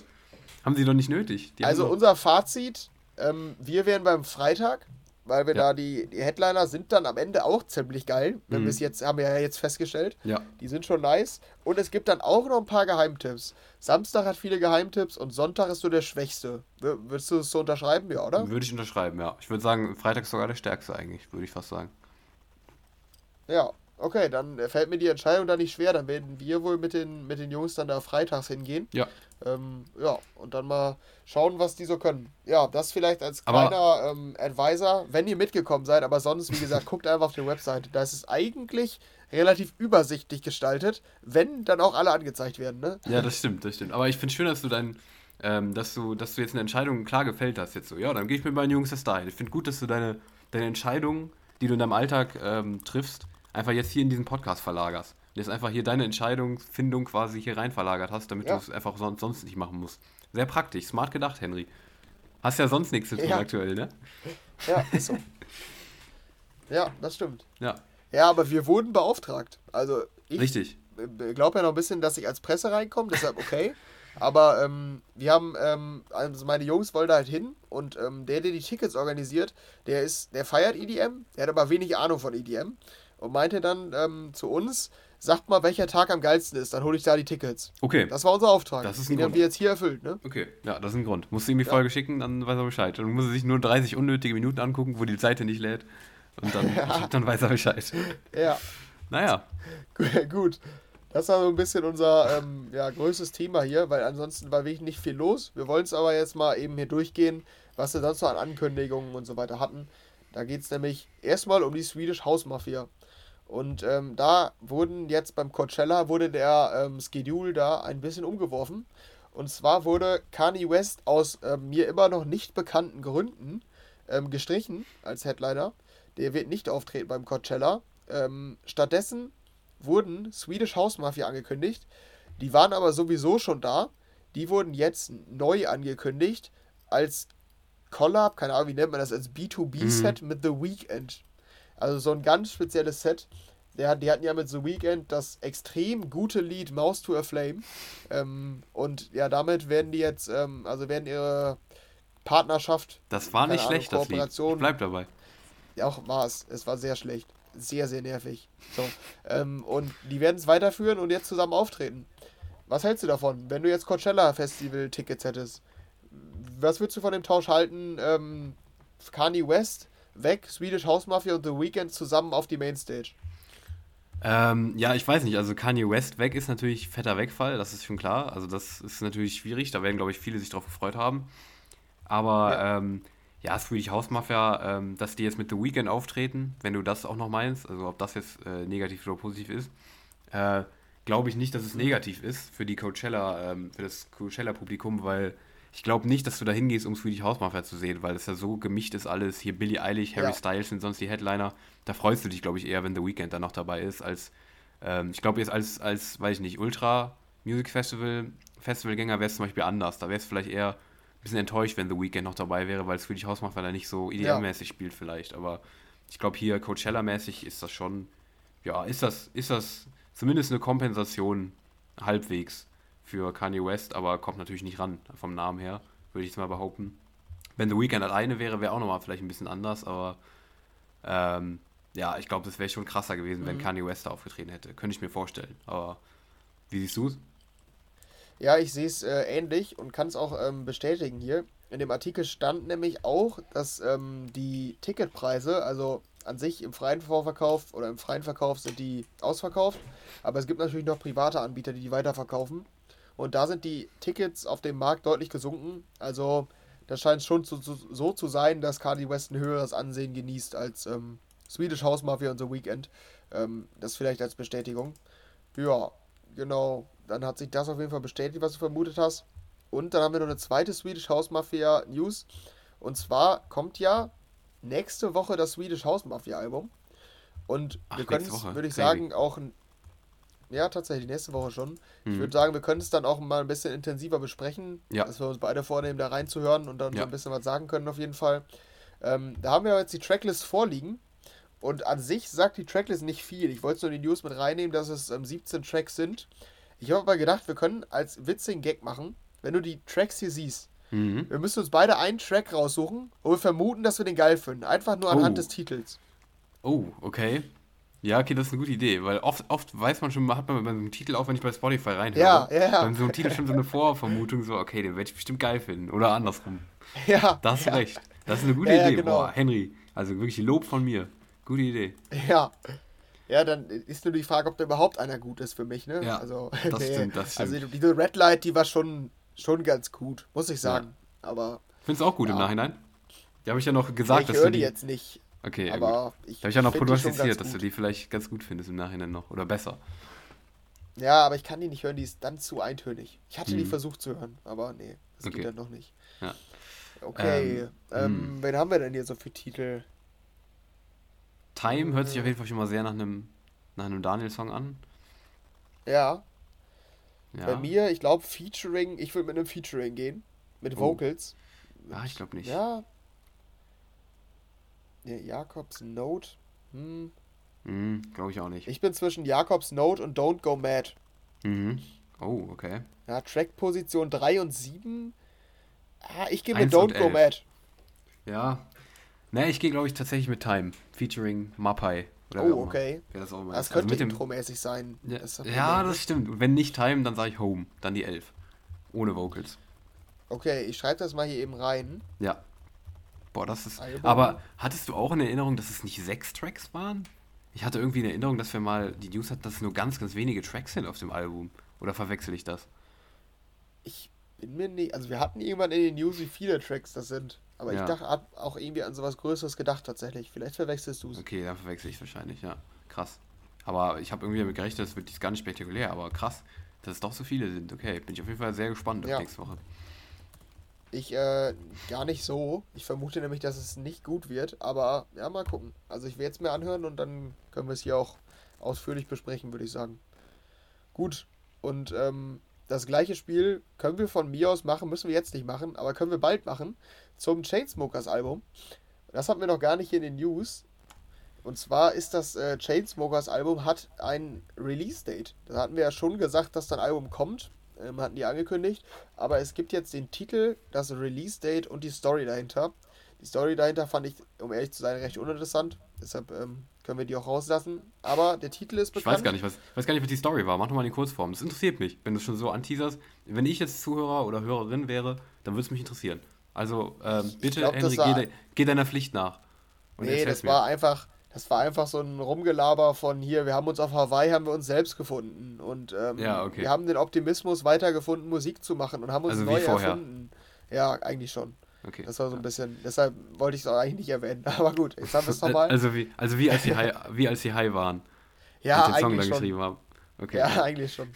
Haben sie doch nicht nötig. Die Also unser Fazit, ähm, wir wären beim Freitag, weil wir Ja. da die, die Headliner sind dann am Ende auch ziemlich geil. Wenn Mhm. wir es jetzt, haben wir ja jetzt festgestellt. ja, Die sind schon nice. Und es gibt dann auch noch ein paar Geheimtipps. Samstag hat viele Geheimtipps und Sonntag ist so der schwächste. W würdest du es so unterschreiben? Ja, oder? würde ich unterschreiben, ja. Ich würde sagen, Freitag ist sogar der stärkste eigentlich, würde ich fast sagen. Ja, okay, dann fällt mir die Entscheidung da nicht schwer. Dann werden wir wohl mit den, mit den Jungs dann da freitags hingehen. Ja. Ähm, ja, und dann mal schauen, was die so können. Ja, das vielleicht als Aber- kleiner ähm, Advisor, wenn ihr mitgekommen seid. Aber sonst, wie gesagt, guckt einfach auf die Website. Da ist es eigentlich relativ übersichtlich gestaltet, wenn dann auch alle angezeigt werden, ne? Ja, das stimmt, das stimmt. Aber ich finde schön, dass du dein, ähm, dass du, dass du jetzt eine Entscheidung klar gefällt hast jetzt so. Ja, dann gehe ich mit meinen Jungs das dahin. Ich finde gut, dass du deine, deine Entscheidung, die du in deinem Alltag ähm, triffst, einfach jetzt hier in diesen Podcast verlagerst. Jetzt einfach hier deine Entscheidungsfindung quasi hier rein verlagert hast, damit Ja. du es einfach sonst, sonst nicht machen musst. Sehr praktisch, smart gedacht, Henry. Hast ja sonst nichts zu tun Ja. aktuell, ne? Ja, ist so. ja, das stimmt. Ja, Ja, aber wir wurden beauftragt. Also ich richtig. glaube ja noch ein bisschen, dass ich als Presse reinkomme, deshalb okay. Aber ähm, wir haben, ähm, also meine Jungs wollen da halt hin und ähm, der, der die Tickets organisiert, der ist, der feiert EDM, der hat aber wenig Ahnung von EDM und meinte dann ähm, zu uns, sagt mal, welcher Tag am geilsten ist, dann hole ich da die Tickets. Okay. Das war unser Auftrag. Das ist ein Den haben Grund. wir jetzt hier erfüllt, ne? Okay, ja, das ist ein Grund. Musst du ihm die Ja. Folge schicken, dann weiß er Bescheid. Dann muss er sich nur 30 unnötige Minuten angucken, wo die Seite nicht lädt. Und dann, dann weiß er Bescheid. Ja, Naja, gut. Das war so ein bisschen unser ähm, ja, größtes Thema hier, weil ansonsten war wirklich nicht viel los. Wir wollen es aber jetzt mal eben hier durchgehen, was wir sonst noch an Ankündigungen und so weiter hatten. Da geht es nämlich erstmal um die Swedish House Mafia. Und ähm, da wurden jetzt beim Coachella wurde der ähm, Schedule da ein bisschen umgeworfen. Und zwar wurde Kanye West aus ähm, mir immer noch nicht bekannten Gründen ähm, gestrichen als Headliner. Der wird nicht auftreten beim Coachella. Ähm, stattdessen wurden Swedish House Mafia angekündigt. Die waren aber sowieso schon da. Die wurden jetzt neu angekündigt als Collab, keine Ahnung, wie nennt man das, als B2B-Set mit The Weeknd. Also so ein ganz spezielles Set. Der, die hatten ja mit The Weeknd das extrem gute Lied Mouse to a Flame. Ähm, und ja, damit werden die jetzt, ähm, also werden ihre Partnerschaft, das war nicht Ahnung, schlecht, das Lied. Ich bleib dabei. ja auch war es, es war sehr schlecht. Sehr, sehr nervig. So. ähm, und die werden es weiterführen und jetzt zusammen auftreten. Was hältst du davon, wenn du jetzt Coachella Festival Tickets hättest? Was würdest du von dem Tausch halten? Ähm, Kanye West weg, Swedish House Mafia und The Weeknd zusammen auf die Mainstage. Ähm, ja, ich weiß nicht. Also Kanye West weg ist natürlich fetter Wegfall, das ist schon klar. Also das ist natürlich schwierig. Da werden, glaube ich, viele sich drauf gefreut haben. Aber Ja. ähm, ja Swedish House Mafia, ähm, dass die jetzt mit The Weeknd auftreten, wenn du das auch noch meinst, also ob das jetzt äh, negativ oder positiv ist, äh, glaube ich nicht, dass es negativ ist für die Coachella, ähm, für das Coachella-Publikum, weil ich glaube nicht, dass du da hingehst, um Swedish House Mafia zu sehen, weil es ja so gemischt ist alles. Hier Billie Eilish, Harry ja. Styles sind sonst die Headliner. Da freust du dich, glaube ich, eher, wenn The Weeknd da noch dabei ist, als ähm, ich glaube jetzt als, als, weiß ich nicht, Ultra Music Festival, Festivalgänger wäre es zum Beispiel anders. Da wäre es vielleicht eher ein bisschen enttäuscht, wenn The Weeknd noch dabei wäre, weil Swedish House Mafia da nicht so idealmäßig ja. spielt vielleicht. Aber ich glaube hier Coachella-mäßig ist das schon, ja, ist das, ist das zumindest eine Kompensation halbwegs für Kanye West, aber kommt natürlich nicht ran vom Namen her, würde ich jetzt mal behaupten. Wenn The Weeknd alleine wäre, wäre auch nochmal vielleicht ein bisschen anders, aber ähm, ja, ich glaube, das wäre schon krasser gewesen, mhm. wenn Kanye West da aufgetreten hätte. Könnte ich mir vorstellen. Aber wie siehst du es? Ja, ich sehe es äh, ähnlich und kann es auch ähm, bestätigen hier. In dem Artikel stand nämlich auch, dass ähm, die Ticketpreise, also an sich im freien Vorverkauf oder im freien Verkauf sind die ausverkauft, aber es gibt natürlich noch private Anbieter, die die weiterverkaufen. Und da sind die Tickets auf dem Markt deutlich gesunken. Also das scheint schon zu, zu, so zu sein, dass Cardi West ein höheres Ansehen genießt als ähm, Swedish House Mafia und The Weekend. Ähm, das vielleicht als Bestätigung. Ja, genau. Dann hat sich das auf jeden Fall bestätigt, was du vermutet hast. Und dann haben wir noch eine zweite Swedish House Mafia News. Und zwar kommt ja nächste Woche das Swedish House Mafia Album. Und Ach, wir können es, würde ich sagen, auch ja, tatsächlich, nächste Woche schon. Mhm. Ich würde sagen, wir können es dann auch mal ein bisschen intensiver besprechen, ja. dass wir uns beide vornehmen, da reinzuhören und dann ja. so ein bisschen was sagen können, auf jeden Fall. Ähm, da haben wir jetzt die Tracklist vorliegen. Und an sich sagt die Tracklist nicht viel. Ich wollte nur die News mit reinnehmen, dass es ähm, 17 Tracks sind. Ich habe aber gedacht, wir können als witzigen Gag machen, wenn du die Tracks hier siehst. Mhm. Wir müssen uns beide einen Track raussuchen und wir vermuten, dass wir den geil finden. Einfach nur anhand oh. des Titels. Oh, okay. Ja, okay, das ist eine gute Idee, weil oft, oft weiß man schon, hat man bei so einem Titel, auch wenn ich bei Spotify reinhöre, ja, ja, ja. bei so einem Titel schon so eine Vorvermutung, so, okay, den werde ich bestimmt geil finden. Oder andersrum. Ja. Da hast du ja. recht. Das ist eine gute ja, Idee. Genau. Boah, Henry, also wirklich Lob von mir. Gute Idee. Ja. Ja, dann ist nur die Frage, ob da überhaupt einer gut ist für mich, ne? Ja, also, das nee. stimmt, das stimmt. Also diese Red Light, die war schon, schon ganz gut, muss ich sagen. Ja. Aber. Findest du auch gut im Nachhinein? Die habe ich ja noch gesagt, ja, ich dass du die... jetzt nicht. Okay, ja aber gut. Ich, habe ich ja noch prognostiziert, dass du die vielleicht ganz gut findest im Nachhinein noch. Oder besser. Ja, aber ich kann die nicht hören, die ist dann zu eintönig. Ich hatte hm. die mhm. versucht zu hören, aber nee, das okay. geht dann noch nicht. Ja. Okay, ähm, ähm, hm. wen haben wir denn hier so für Titel? Time hört sich auf jeden Fall schon mal sehr nach einem, nach einem Daniel-Song an. Ja. ja. Bei mir, ich glaube, Featuring, ich würde mit einem Featuring gehen. Mit oh. Vocals. Ah, ich glaube nicht. Ja, Jakobs Note. Hm. Hm, glaube ich auch nicht. Ich bin zwischen Jakobs Note und Don't Go Mad. Mhm. Oh, okay. Ja, Track-Position 3 und 7. Ah, ich gehe mit Don't Go Mad. Ja. Ne, ich gehe, glaube ich, tatsächlich mit Time. Featuring Mapai. oh, okay. Ja, das, das also könnte also intromäßig sein. Ja, das, ja, das stimmt. Und wenn nicht Time, dann sage ich Home. Dann die 11. Ohne Vocals. Okay, ich schreibe das mal hier eben rein. Ja. Boah, das ist. Aber hattest du auch in Erinnerung, dass es nicht sechs Tracks waren? Ich hatte irgendwie in Erinnerung, dass wir mal die News hatten, dass es nur ganz, ganz wenige Tracks sind auf dem Album. Oder verwechsel ich das? Ich bin mir nicht. Also, wir hatten irgendwann in den News, wie viele Tracks das sind. Aber ja. ich dachte, hab auch irgendwie an sowas Größeres gedacht tatsächlich. Vielleicht verwechselst du es. Okay, dann verwechsel ich es wahrscheinlich, ja. Krass. Aber ich habe irgendwie damit gerechnet, das wird gar nicht spektakulär. Aber krass, dass es doch so viele sind. Okay, bin ich auf jeden Fall sehr gespannt auf ja. nächste Woche. Ich äh, gar nicht so. Ich vermute nämlich, dass es nicht gut wird, aber ja, mal gucken. Also ich werde es mir anhören und dann können wir es hier auch ausführlich besprechen, würde ich sagen. Gut, und ähm, das gleiche Spiel können wir von mir aus machen, müssen wir jetzt nicht machen, aber können wir bald machen, zum Chainsmokers Album. Das hatten wir noch gar nicht in den News. Und zwar ist das äh, Chainsmokers Album hat ein Release-Date. Da hatten wir ja schon gesagt, dass dein Album kommt ähm, hatten die angekündigt. Aber es gibt jetzt den Titel, das Release-Date und die Story dahinter. Die Story dahinter fand ich, um ehrlich zu sein, recht uninteressant. Deshalb ähm, können wir die auch rauslassen. Aber der Titel ist bekannt. Ich weiß gar nicht, was, weiß gar nicht, was die Story war. Mach doch mal in Kurzform. Das interessiert mich, wenn du schon so anteaserst. Wenn ich jetzt Zuhörer oder Hörerin wäre, dann würde es mich interessieren. Also ähm, bitte, glaub, Henry, geh, de, geh, deiner Pflicht nach. Und nee, das mir. war einfach das war einfach so ein Rumgelaber von hier, wir haben uns auf Hawaii, haben wir uns selbst gefunden. Und ähm, ja, okay. wir haben den Optimismus weitergefunden, Musik zu machen und haben uns also neu erfunden. Ja, eigentlich schon. Okay. Das war so ein bisschen, deshalb wollte ich es auch eigentlich nicht erwähnen. Aber gut, jetzt haben wir es nochmal. Also wie, also wie als die High, wie als die High waren. Ja, den Song dann geschrieben haben. Okay. Ja, eigentlich schon.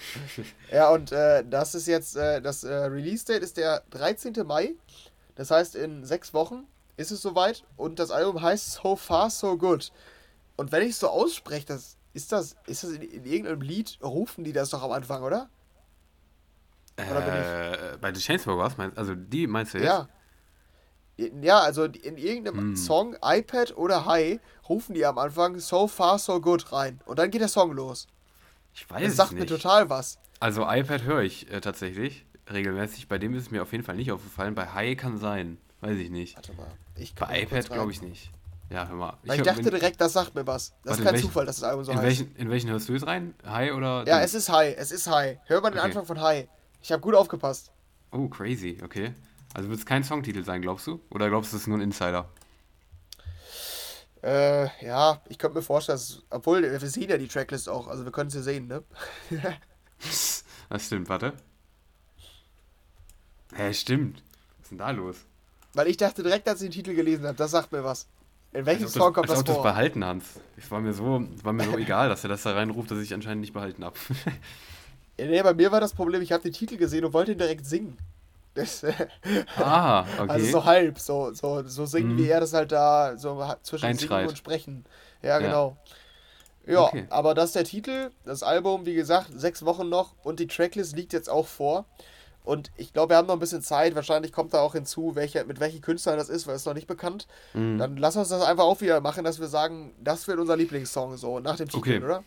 ja, und äh, das ist jetzt, äh, das äh, Release-Date ist der 13. Mai. Das heißt, in sechs Wochen ist es soweit und das Album heißt So Far So Good. Und wenn ich es so ausspreche, das, ist das, ist das in, in, irgendeinem Lied, rufen die das doch am Anfang, oder? Oder äh, bei The Chainsmokers, meinst, also die meinst du jetzt? Ja. Ja, also in irgendeinem hm. Song, iPad oder High, rufen die am Anfang So Far So Good rein. Und dann geht der Song los. Ich weiß das sagt nicht. mir total was. Also iPad höre ich äh, tatsächlich regelmäßig. Bei dem ist es mir auf jeden Fall nicht aufgefallen. Bei High kann sein. Weiß ich nicht. Warte mal. Bei iPad glaube ich nicht. Ja, hör mal. Ich, ich dachte wenn, direkt, das sagt mir was. Das ist kein welchen, Zufall, dass das Album so in heißt. Welchen, in welchen hörst du es rein? High oder? Ja, es ist High. Es ist High. Hör mal den okay. Anfang von High. Ich habe gut aufgepasst. Oh, crazy. Okay. Also wird es kein Songtitel sein, glaubst du? Oder glaubst du, es ist nur ein Insider? Äh, ja, ich könnte mir vorstellen, dass, obwohl wir sehen ja die Tracklist auch, also wir können es ja sehen, ne? das stimmt, warte. Hä, stimmt. Was ist denn da los? Weil ich dachte direkt, als ich den Titel gelesen habe, das sagt mir was. In welchem Song das, kommt das vor? das behalten, Hans. Es war mir so, war mir so egal, dass er das da reinruft, dass ich anscheinend nicht behalten habe. nee, bei mir war das Problem, ich habe den Titel gesehen und wollte ihn direkt singen. Das, ah, okay. Also so halb, so, so, so singen, mhm. wie er das halt da so zwischen Singen und Sprechen. Ja, genau. Ja, ja okay. aber das ist der Titel, das Album, wie gesagt, sechs Wochen noch und die Tracklist liegt jetzt auch vor. Und ich glaube, wir haben noch ein bisschen Zeit. Wahrscheinlich kommt da auch hinzu, welche, mit welchen Künstlern das ist, weil es noch nicht bekannt. Mhm. Dann lass uns das einfach auch wieder machen, dass wir sagen, das wird unser Lieblingssong so nach dem Titel, okay. oder?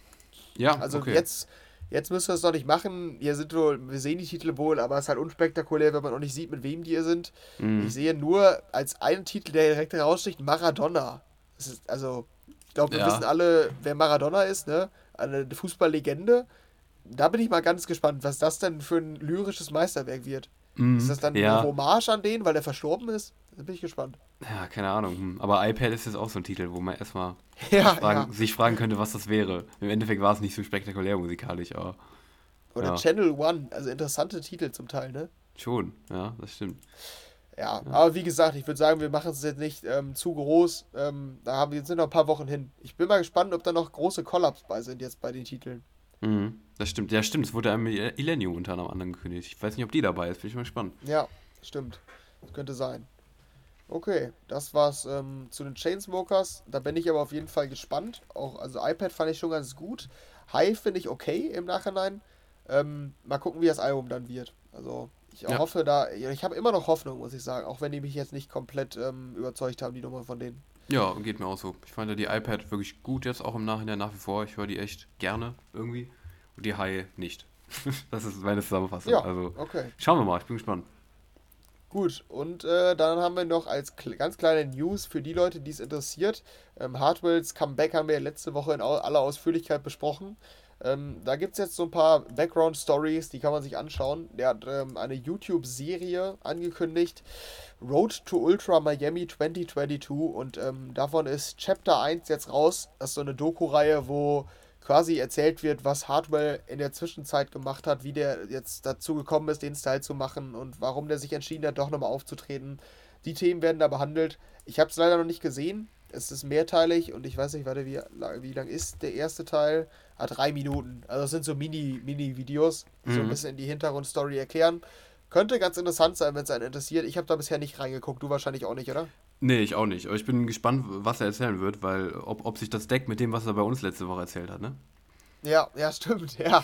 Ja. Also okay. jetzt, jetzt müssen wir es noch nicht machen. Hier sind wohl, wir sehen die Titel wohl, aber es ist halt unspektakulär, wenn man auch nicht sieht, mit wem die hier sind. Mhm. Ich sehe nur als einen Titel, der direkt heraussticht, Maradona. Ist, also, ich glaube, wir ja. wissen alle, wer Maradona ist, ne? Eine Fußballlegende da bin ich mal ganz gespannt, was das denn für ein lyrisches Meisterwerk wird. Mm, ist das dann ja. eine Hommage an den, weil er verstorben ist? Da bin ich gespannt. Ja, keine Ahnung. Hm. Aber iPad ist jetzt auch so ein Titel, wo man erstmal ja, sich, fragen, ja. sich, fragen, könnte, was das wäre. Im Endeffekt war es nicht so spektakulär musikalisch, aber. Oder Channel One, also interessante Titel zum Teil, ne? Schon, ja, das stimmt. Ja, aber wie gesagt, ich würde sagen, wir machen es jetzt nicht ähm, zu groß. Ähm, da haben wir jetzt sind noch ein paar Wochen hin. Ich bin mal gespannt, ob da noch große Kollaps bei sind jetzt bei den Titeln. Mhm, das stimmt. Ja, stimmt. Es wurde einmal Illenium unter anderem angekündigt. Ich weiß nicht, ob die dabei ist. Bin ich mal gespannt. Ja, stimmt. Das könnte sein. Okay, das war's ähm, zu den Chainsmokers. Da bin ich aber auf jeden Fall gespannt. Auch, also iPad fand ich schon ganz gut. High finde ich okay im Nachhinein. Ähm, mal gucken, wie das Album dann wird. Also ich ja. hoffe da, ich habe immer noch Hoffnung, muss ich sagen, auch wenn die mich jetzt nicht komplett ähm, überzeugt haben, die Nummer von denen. Ja, geht mir auch so. Ich fand ja die iPad wirklich gut jetzt auch im Nachhinein nach wie vor. Ich höre die echt gerne irgendwie. Und die High nicht. das ist meine Zusammenfassung. Ja, also okay. schauen wir mal, ich bin gespannt. Gut, und äh, dann haben wir noch als ganz kleine News für die Leute, die es interessiert. Ähm, Hardwells Comeback haben wir ja letzte Woche in aller Ausführlichkeit besprochen. Ähm, da gibt es jetzt so ein paar Background-Stories, die kann man sich anschauen. Der hat ähm, eine YouTube-Serie angekündigt, Road to Ultra Miami 2022 und ähm, davon ist Chapter 1 jetzt raus. Das ist so eine Doku-Reihe, wo quasi erzählt wird, was Hardwell in der Zwischenzeit gemacht hat, wie der jetzt dazu gekommen ist, den Style zu machen und warum der sich entschieden hat, doch nochmal aufzutreten. Die Themen werden da behandelt. Ich habe es leider noch nicht gesehen. Es ist mehrteilig und ich weiß nicht, warte, wie, wie lang ist der erste Teil? Ah, drei Minuten. Also es sind so Mini-Mini-Videos, die mhm. so ein mhm. bisschen in die Hintergrundstory erklären. Könnte ganz interessant sein, wenn es einen interessiert. Ich habe da bisher nicht reingeguckt, du wahrscheinlich auch nicht, oder? Nee, ich auch nicht. Aber ich bin gespannt, was er erzählen wird, weil ob, ob sich das deckt mit dem, was er bei uns letzte Woche erzählt hat, ne? Ja, ja, stimmt. Ja,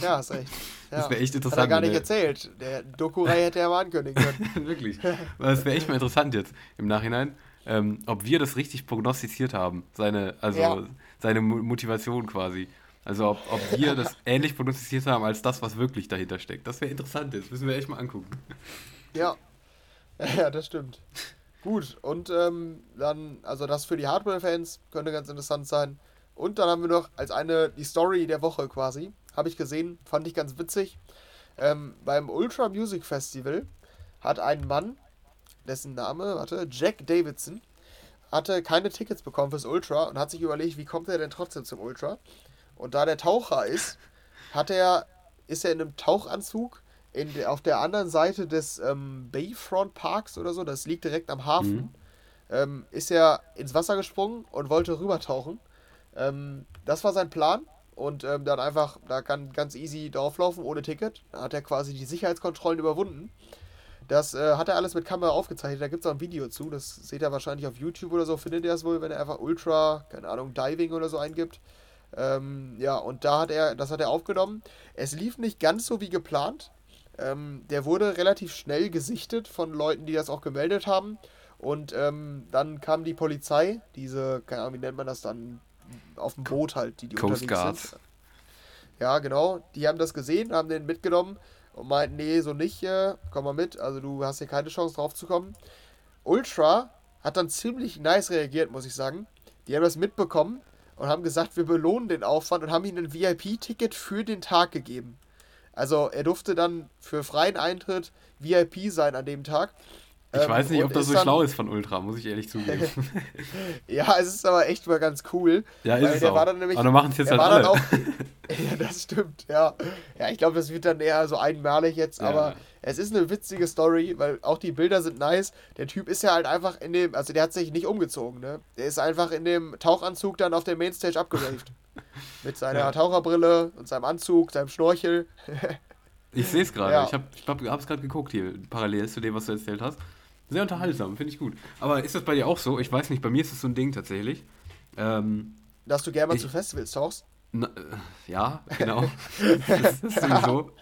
ja hast recht. Ja. Das wäre echt interessant. Hat er gar nicht erzählt. Der Doku-Reihe hätte er mal ankündigen können. Wirklich. Das wäre echt mal interessant jetzt im Nachhinein, ähm, ob wir das richtig prognostiziert haben. Seine, also ja. seine Motivation quasi. Also ob, ob wir das ähnlich prognostiziert haben als das, was wirklich dahinter steckt. Das wäre interessant, das müssen wir echt mal angucken. Ja, ja, das stimmt. Gut, und ähm, dann, also das für die Hardware-Fans könnte ganz interessant sein. Und dann haben wir noch als eine die Story der Woche quasi. Habe ich gesehen, fand ich ganz witzig. Ähm, beim Ultra Music Festival hat ein Mann, dessen Name, warte, Jack Davidson, hatte keine Tickets bekommen fürs Ultra und hat sich überlegt, wie kommt er denn trotzdem zum Ultra? Und da der Taucher ist, hat er, ist er in einem Tauchanzug in, auf der anderen Seite des ähm, Bayfront Parks oder so, das liegt direkt am Hafen, mhm. ähm, ist er ins Wasser gesprungen und wollte rübertauchen. Ähm, das war sein Plan und ähm, dann einfach, da kann ganz easy drauflaufen ohne Ticket. Da hat er quasi die Sicherheitskontrollen überwunden. Das äh, hat er alles mit Kamera aufgezeichnet. Da gibt es auch ein Video zu. Das seht ihr wahrscheinlich auf YouTube oder so. Findet ihr es wohl, wenn er einfach Ultra, keine Ahnung, Diving oder so eingibt. Ähm, ja, und da hat er, das hat er aufgenommen. Es lief nicht ganz so wie geplant. Ähm, der wurde relativ schnell gesichtet von Leuten, die das auch gemeldet haben. Und ähm, dann kam die Polizei, diese, keine Ahnung, wie nennt man das dann, auf dem Boot halt, die die Coast unterwegs Guards. sind. Ja, genau. Die haben das gesehen, haben den mitgenommen und meinten, nee, so nicht, äh, komm mal mit, also du hast hier keine Chance drauf zu kommen. Ultra hat dann ziemlich nice reagiert, muss ich sagen. Die haben das mitbekommen und haben gesagt, wir belohnen den Aufwand und haben ihm ein VIP-Ticket für den Tag gegeben. Also er durfte dann für freien Eintritt VIP sein an dem Tag. Ich ähm, weiß nicht, ob das so dann, schlau ist von Ultra, muss ich ehrlich zugeben. ja, es ist aber echt mal ganz cool. Ja, ist es auch. War dann nämlich, aber machen es jetzt halt alle. Auch, ja, das stimmt, ja. Ja, ich glaube, das wird dann eher so einmalig jetzt, ja. aber es ist eine witzige Story, weil auch die Bilder sind nice. Der Typ ist ja halt einfach in dem, also der hat sich nicht umgezogen, ne? Der ist einfach in dem Tauchanzug dann auf der Mainstage abgeraved. Mit seiner ja. Taucherbrille und seinem Anzug, seinem Schnorchel. ich sehe es gerade. Ja. Ich habe es ich gerade geguckt hier, parallel zu dem, was du erzählt hast. Sehr unterhaltsam, finde ich gut. Aber ist das bei dir auch so? Ich weiß nicht, bei mir ist es so ein Ding tatsächlich. Ähm, Dass du gerne mal ich, zu Festivals tauchst? Na, äh, ja, genau. das, ist sowieso.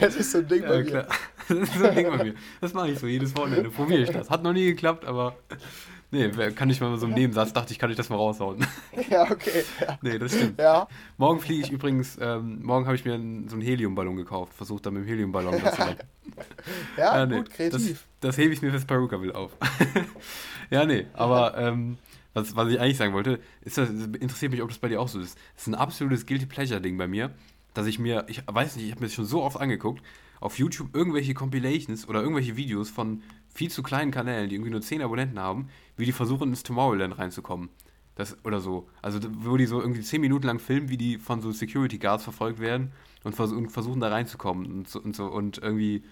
Das ist so ein Ding bei ja, mir. Das ist so ein Ding bei mir. Das mache ich so jedes Wochenende. Probiere ich das. Hat noch nie geklappt, aber Nee, kann ich mal so im Nebensatz, dachte ich, kann ich das mal raushauen. Ja, okay. Ja. Nee, das stimmt. Ja. Morgen fliege ich übrigens, ähm, morgen habe ich mir einen, so einen Heliumballon gekauft, versucht dann mit dem Heliumballon das zu Ja, ja nee, gut, kreativ. Das, das hebe ich mir fürs Perukaville auf. ja, nee, aber ähm, was, was ich eigentlich sagen wollte, ist das, interessiert mich, ob das bei dir auch so ist. Das ist ein absolutes Guilty Pleasure-Ding bei mir, dass ich mir, ich weiß nicht, ich habe mir das schon so oft angeguckt, auf YouTube irgendwelche Compilations oder irgendwelche Videos von viel zu kleinen Kanälen, die irgendwie nur 10 Abonnenten haben, wie die versuchen, ins Tomorrowland reinzukommen. Das, oder so. Also, wo die so irgendwie 10 Minuten lang filmen, wie die von so Security Guards verfolgt werden und, vers und versuchen da reinzukommen und so und, so, und irgendwie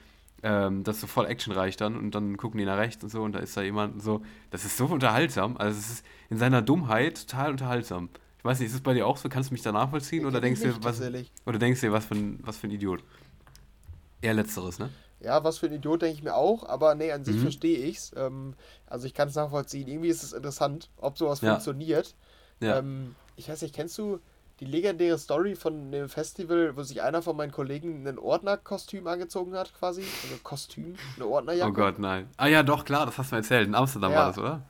ähm, das so voll actionreich dann und dann gucken die nach rechts und so und da ist da jemand und so. Das ist so unterhaltsam. Also, es ist in seiner Dummheit total unterhaltsam. Ich weiß nicht, ist es bei dir auch so? Kannst du mich da nachvollziehen? Oder denkst, nicht, du, was, oder denkst du, was für, ein, was für ein Idiot? Eher letzteres, ne? Ja, was für ein Idiot, denke ich mir auch, aber nee, an sich mhm. verstehe ich es. Ähm, also ich kann es nachvollziehen. Irgendwie ist es interessant, ob sowas ja. funktioniert. Ja. Ähm, ich weiß nicht, kennst du die legendäre Story von dem Festival, wo sich einer von meinen Kollegen ein Ordnerkostüm angezogen hat, quasi? Also Kostüm, eine Ordnerjacke. Oh Gott, nein. Ah ja, doch, klar, das hast du mir erzählt. In Amsterdam ja. war das, oder?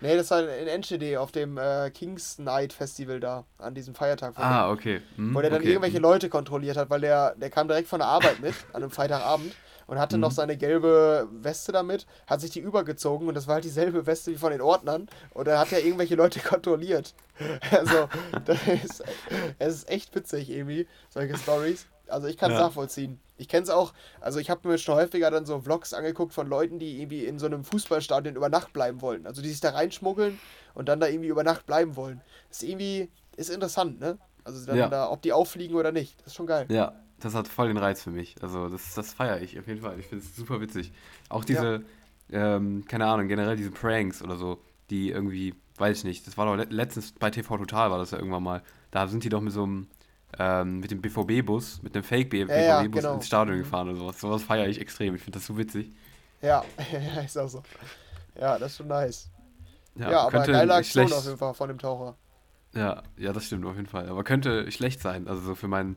Nee, das war in Enschede auf dem äh, Kings Night Festival da, an diesem Feiertag. Ah, okay. Hm, wo der dann okay. irgendwelche hm. Leute kontrolliert hat, weil der, der kam direkt von der Arbeit mit, an einem Freitagabend und hatte mhm. noch seine gelbe Weste damit, hat sich die übergezogen und das war halt dieselbe Weste wie von den Ordnern und da hat er irgendwelche Leute kontrolliert. Also, das ist, es ist echt witzig irgendwie, solche Stories. Also ich kann es ja. nachvollziehen. Ich kenne es auch, also ich habe mir schon häufiger dann so Vlogs angeguckt von Leuten, die irgendwie in so einem Fußballstadion über Nacht bleiben wollen. Also die sich da reinschmuggeln und dann da irgendwie über Nacht bleiben wollen. Das ist irgendwie, ist interessant, ne? Also dann ja. da, ob die auffliegen oder nicht. Das ist schon geil. Ja, das hat voll den Reiz für mich. Also das, das feiere ich auf jeden Fall. Ich finde es super witzig. Auch diese, ja. ähm, keine Ahnung, generell diese Pranks oder so, die irgendwie, weiß ich nicht, das war doch letztens bei TV Total war das ja irgendwann mal. Da sind die doch mit so einem, ähm, mit dem BVB-Bus, mit dem Fake-BVB-Bus ja, ja, genau. ins Stadion gefahren oder sowas. Sowas feiere ich extrem. Ich finde das so witzig. Ja, ist auch so. Ja, das ist schon nice. Ja, ja aber geile Aktion auf jeden Fall von dem Taucher. Ja, ja, das stimmt auf jeden Fall. Aber könnte schlecht sein, also so für meinen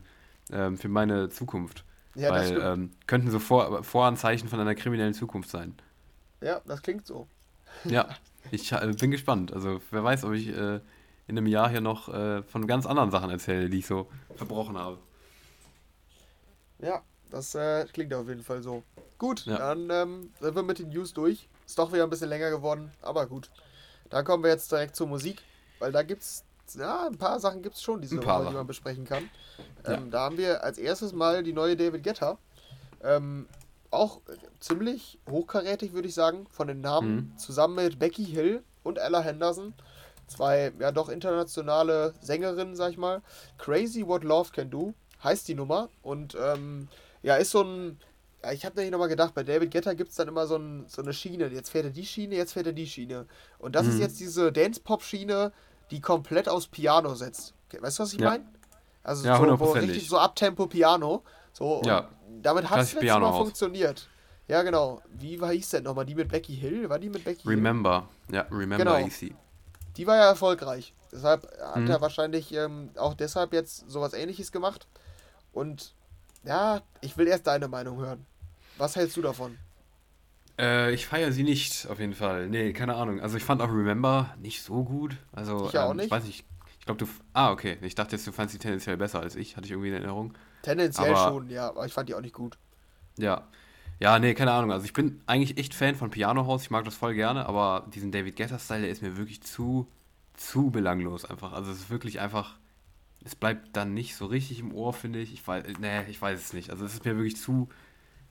ähm, für meine Zukunft. Ja, Weil, das ähm, könnten so Vor Voranzeichen von einer kriminellen Zukunft sein. Ja, das klingt so. Ja, ich äh, bin gespannt. Also wer weiß, ob ich äh, in einem Jahr hier noch äh, von ganz anderen Sachen erzähle, die ich so verbrochen habe. Ja, das äh, klingt auf jeden Fall so. Gut, ja. dann ähm, sind wir mit den News durch. Ist doch wieder ein bisschen länger geworden, aber gut. Dann kommen wir jetzt direkt zur Musik, weil da gibt es ja, ein paar Sachen gibt es schon diese Woche, die man besprechen kann. Ja. Ähm, da haben wir als erstes mal die neue David Guetta. Ähm, auch ziemlich hochkarätig, würde ich sagen, von den Namen. Mhm. Zusammen mit Becky Hill und Ella Henderson. Zwei, ja, doch internationale Sängerinnen, sag ich mal. Crazy What Love Can Do heißt die Nummer. Und ähm, ja, ist so ein. Ja, ich habe nämlich nochmal gedacht, bei David Guetta gibt es dann immer so, ein, so, eine Schiene. Jetzt fährt er die Schiene, jetzt fährt er die Schiene. Und das mhm. ist jetzt diese Dance-Pop-Schiene, die komplett aufs Piano setzt. Weißt du, was ich ja. meine? Also ja, so, wo richtig so Abtempo-Piano. So, ja. damit hat es letztes Mal funktioniert. Ja, genau. Wie war hieß denn nochmal? Die mit Becky Hill? War die mit Becky Remember. Hill? Ja, Remember genau. Easy. Die war ja erfolgreich. Deshalb hat mhm. er wahrscheinlich ähm, auch deshalb jetzt sowas ähnliches gemacht. Und ja, ich will erst deine Meinung hören. Was hältst du davon? Äh, ich feiere sie nicht, auf jeden Fall. Nee, keine Ahnung. Also ich fand auch Remember nicht so gut. Also, ich auch ähm, nicht. Ich weiß nicht. Ich glaube, du. Ah, okay. Ich dachte jetzt, du fandst sie tendenziell besser als ich. Hatte ich irgendwie in Erinnerung. Tendenziell aber, schon, ja. Aber ich fand die auch nicht gut. Ja. Ja, nee, keine Ahnung. Also ich bin eigentlich echt Fan von Piano House. Ich mag das voll gerne. Aber diesen David Guetta-Style, der ist mir wirklich zu, zu belanglos einfach. Also es ist wirklich einfach es bleibt dann nicht so richtig im Ohr, finde ich. Ich weiß, nee, ich weiß es nicht. Also es ist mir wirklich zu,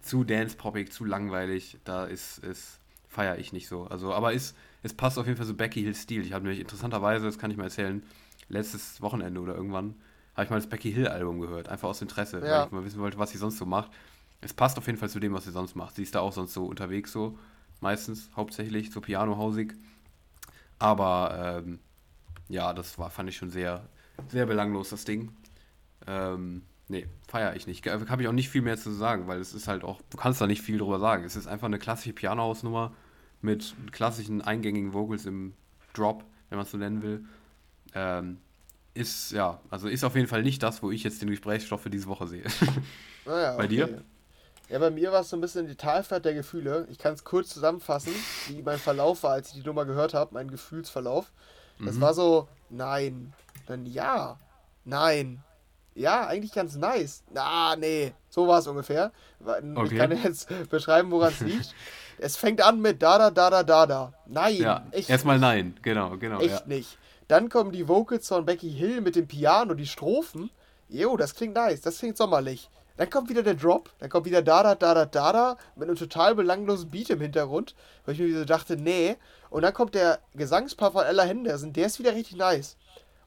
zu dance-poppig, zu langweilig. Da ist, ist feiere ich nicht so. Also, aber ist, es passt auf jeden Fall so Becky Hill Stil. Ich habe nämlich interessanterweise, das kann ich mal erzählen, letztes Wochenende oder irgendwann habe ich mal das Becky Hill Album gehört, einfach aus Interesse, ja. weil ich mal wissen wollte, was sie sonst so macht. Es passt auf jeden Fall zu dem, was sie sonst macht. Sie ist da auch sonst so unterwegs so, meistens hauptsächlich so pianohausig. Aber ähm, ja, das war fand ich schon sehr sehr belanglos, das Ding. Ähm, nee, feiere ich nicht. Habe ich auch nicht viel mehr zu sagen, weil es ist halt auch, du kannst da nicht viel drüber sagen. Es ist einfach eine klassische Pianohausnummer mit klassischen eingängigen Vocals im Drop, wenn man es so nennen will. Ähm, ist, ja, also ist auf jeden Fall nicht das, wo ich jetzt den Gesprächsstoff für diese Woche sehe. Naja, bei okay. dir? Ja, bei mir war es so ein bisschen die Talfahrt der Gefühle. Ich kann es kurz zusammenfassen, wie mein Verlauf war, als ich die Nummer gehört habe, mein Gefühlsverlauf. Das mhm. war so, nein, dann ja. Nein. Ja, eigentlich ganz nice. Na, nee. So war es ungefähr. Okay. Ich kann jetzt beschreiben, woran es liegt. es fängt an mit da, da, da, da, da, da. Nein. Ja, erstmal nein. Genau, genau. Echt ja. nicht. Dann kommen die Vocals von Becky Hill mit dem Piano, die Strophen. Jo, das klingt nice. Das klingt sommerlich. Dann kommt wieder der Drop, dann kommt wieder da, da, da, da, da, da, mit einem total belanglosen Beat im Hintergrund, weil ich mir so dachte, nee. Und dann kommt der Gesangspart von Ella Henderson, der ist wieder richtig nice.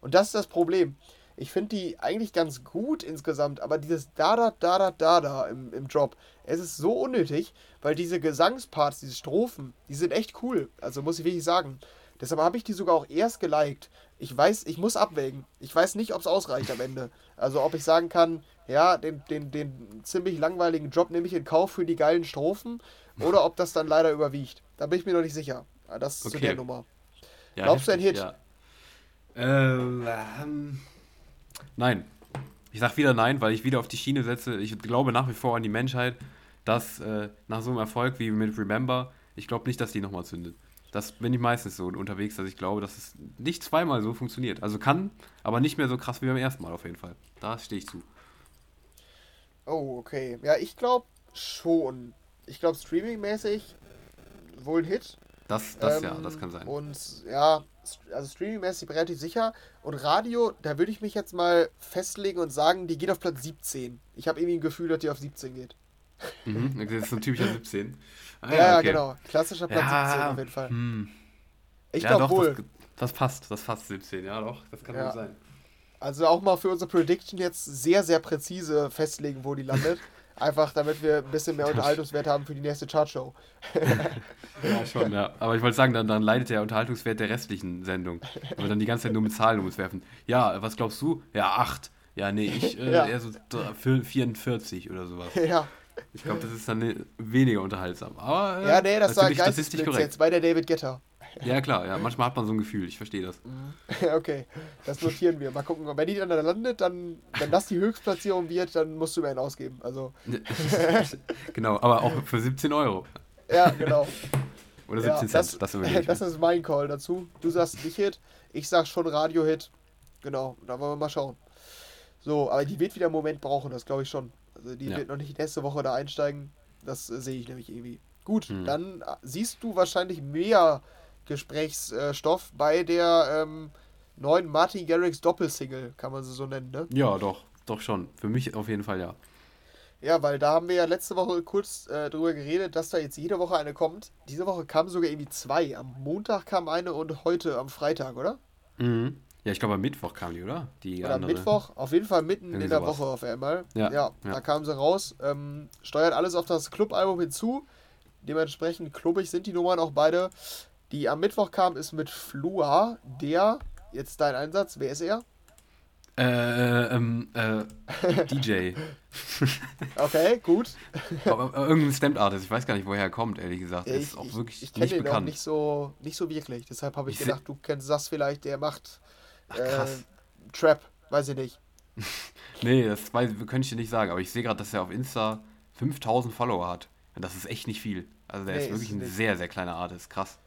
Und das ist das Problem. Ich finde die eigentlich ganz gut insgesamt, aber dieses da da da da da im, im Drop, es ist so unnötig, weil diese Gesangsparts, diese Strophen, die sind echt cool. Also muss ich wirklich sagen. Deshalb habe ich die sogar auch erst geliked. Ich weiß, ich muss abwägen. Ich weiß nicht, ob es ausreicht am Ende. Also ob ich sagen kann, ja, den, den, den ziemlich langweiligen Job nehme ich in Kauf für die geilen Strophen oder ob das dann leider überwiegt. Da bin ich mir noch nicht sicher. Das ist okay. zu der Nummer. Ja, Glaubst du ein Hit? Ja. Ähm, ähm, nein. Ich sag wieder nein, weil ich wieder auf die Schiene setze. Ich glaube nach wie vor an die Menschheit, dass äh, nach so einem Erfolg wie mit Remember, ich glaube nicht, dass die nochmal zündet. Das bin ich meistens so unterwegs, dass ich glaube, dass es nicht zweimal so funktioniert. Also kann, aber nicht mehr so krass wie beim ersten Mal auf jeden Fall. Da stehe ich zu. Oh, okay. Ja, ich glaube schon. Ich glaube, streamingmäßig wohl ein Hit. Das, das ähm, ja, das kann sein. Und ja, also streamingmäßig relativ sicher. Und Radio, da würde ich mich jetzt mal festlegen und sagen, die geht auf Platz 17. Ich habe irgendwie ein Gefühl, dass die auf 17 geht. Mhm, das ist so ein typischer 17. Ah, ja, okay. genau. Klassischer Platz ja, 17 auf jeden Fall. Hm. Ich ja, glaube wohl. Das, das, passt, das passt 17, ja doch, das kann ja. wohl sein. Also auch mal für unsere Prediction jetzt sehr, sehr präzise festlegen, wo die landet. Einfach damit wir ein bisschen mehr Unterhaltungswert haben für die nächste Chartshow. ja, schon, ja. Aber ich wollte sagen, dann, dann leidet der Unterhaltungswert der restlichen Sendung. Wenn wir dann die ganze Zeit nur mit Zahlen um uns werfen. Ja, was glaubst du? Ja, 8. Ja, nee, ich äh, ja. eher so 44 oder sowas. Ja. Ich glaube, das ist dann weniger unterhaltsam. Aber, äh, ja, nee, das war Geistesblitz jetzt bei der David Getter. Ja, klar, ja. Manchmal hat man so ein Gefühl, ich verstehe das. okay, das notieren wir. Mal gucken, wenn die dann da landet, dann, wenn das die Höchstplatzierung wird, dann musst du mir einen ausgeben. Also. genau, aber auch für 17 Euro. Ja, genau. Oder 17 ja, Cent, das, das, das ist mein Call dazu. Du sagst nicht Hit, ich sag schon Radio-Hit. Genau, da wollen wir mal schauen. So, aber die wird wieder einen Moment brauchen, das glaube ich schon. Also die ja. wird noch nicht nächste Woche da einsteigen. Das äh, sehe ich nämlich irgendwie. Gut, hm. dann äh, siehst du wahrscheinlich mehr Gesprächsstoff bei der ähm, neuen Martin Garrix Doppelsingle, kann man sie so nennen, ne? Ja, doch, doch schon. Für mich auf jeden Fall ja. Ja, weil da haben wir ja letzte Woche kurz äh, drüber geredet, dass da jetzt jede Woche eine kommt. Diese Woche kamen sogar irgendwie zwei. Am Montag kam eine und heute am Freitag, oder? Mhm. Ja, ich glaube am Mittwoch kam die, oder? Die oder am Mittwoch, auf jeden Fall mitten Irgendwie in der sowas. Woche auf einmal. Ja, ja, ja, da kamen sie raus. Ähm, steuert alles auf das Clubalbum hinzu. Dementsprechend klubbig sind die Nummern auch beide. Die am Mittwoch kam, ist mit Flua, der, jetzt dein Einsatz, wer ist er? Äh, ähm, äh, DJ. okay, gut. irgendein Stamped Artist, ich weiß gar nicht, woher er kommt, ehrlich gesagt. Ja, Er ich ist auch ich, wirklich ich nicht den auch bekannt. nicht so, nicht so wirklich. Deshalb habe ich, Ich gedacht, du kennst das vielleicht, der macht Ach, krass. äh, Trap, weiß ich nicht. Nee, das weiß, könnte ich dir nicht sagen, aber ich sehe gerade, dass er auf Insta 5000 Follower hat. Und das ist echt nicht viel. Also der Nee, ist ist wirklich es ein sehr, sehr kleiner Artist. Krass.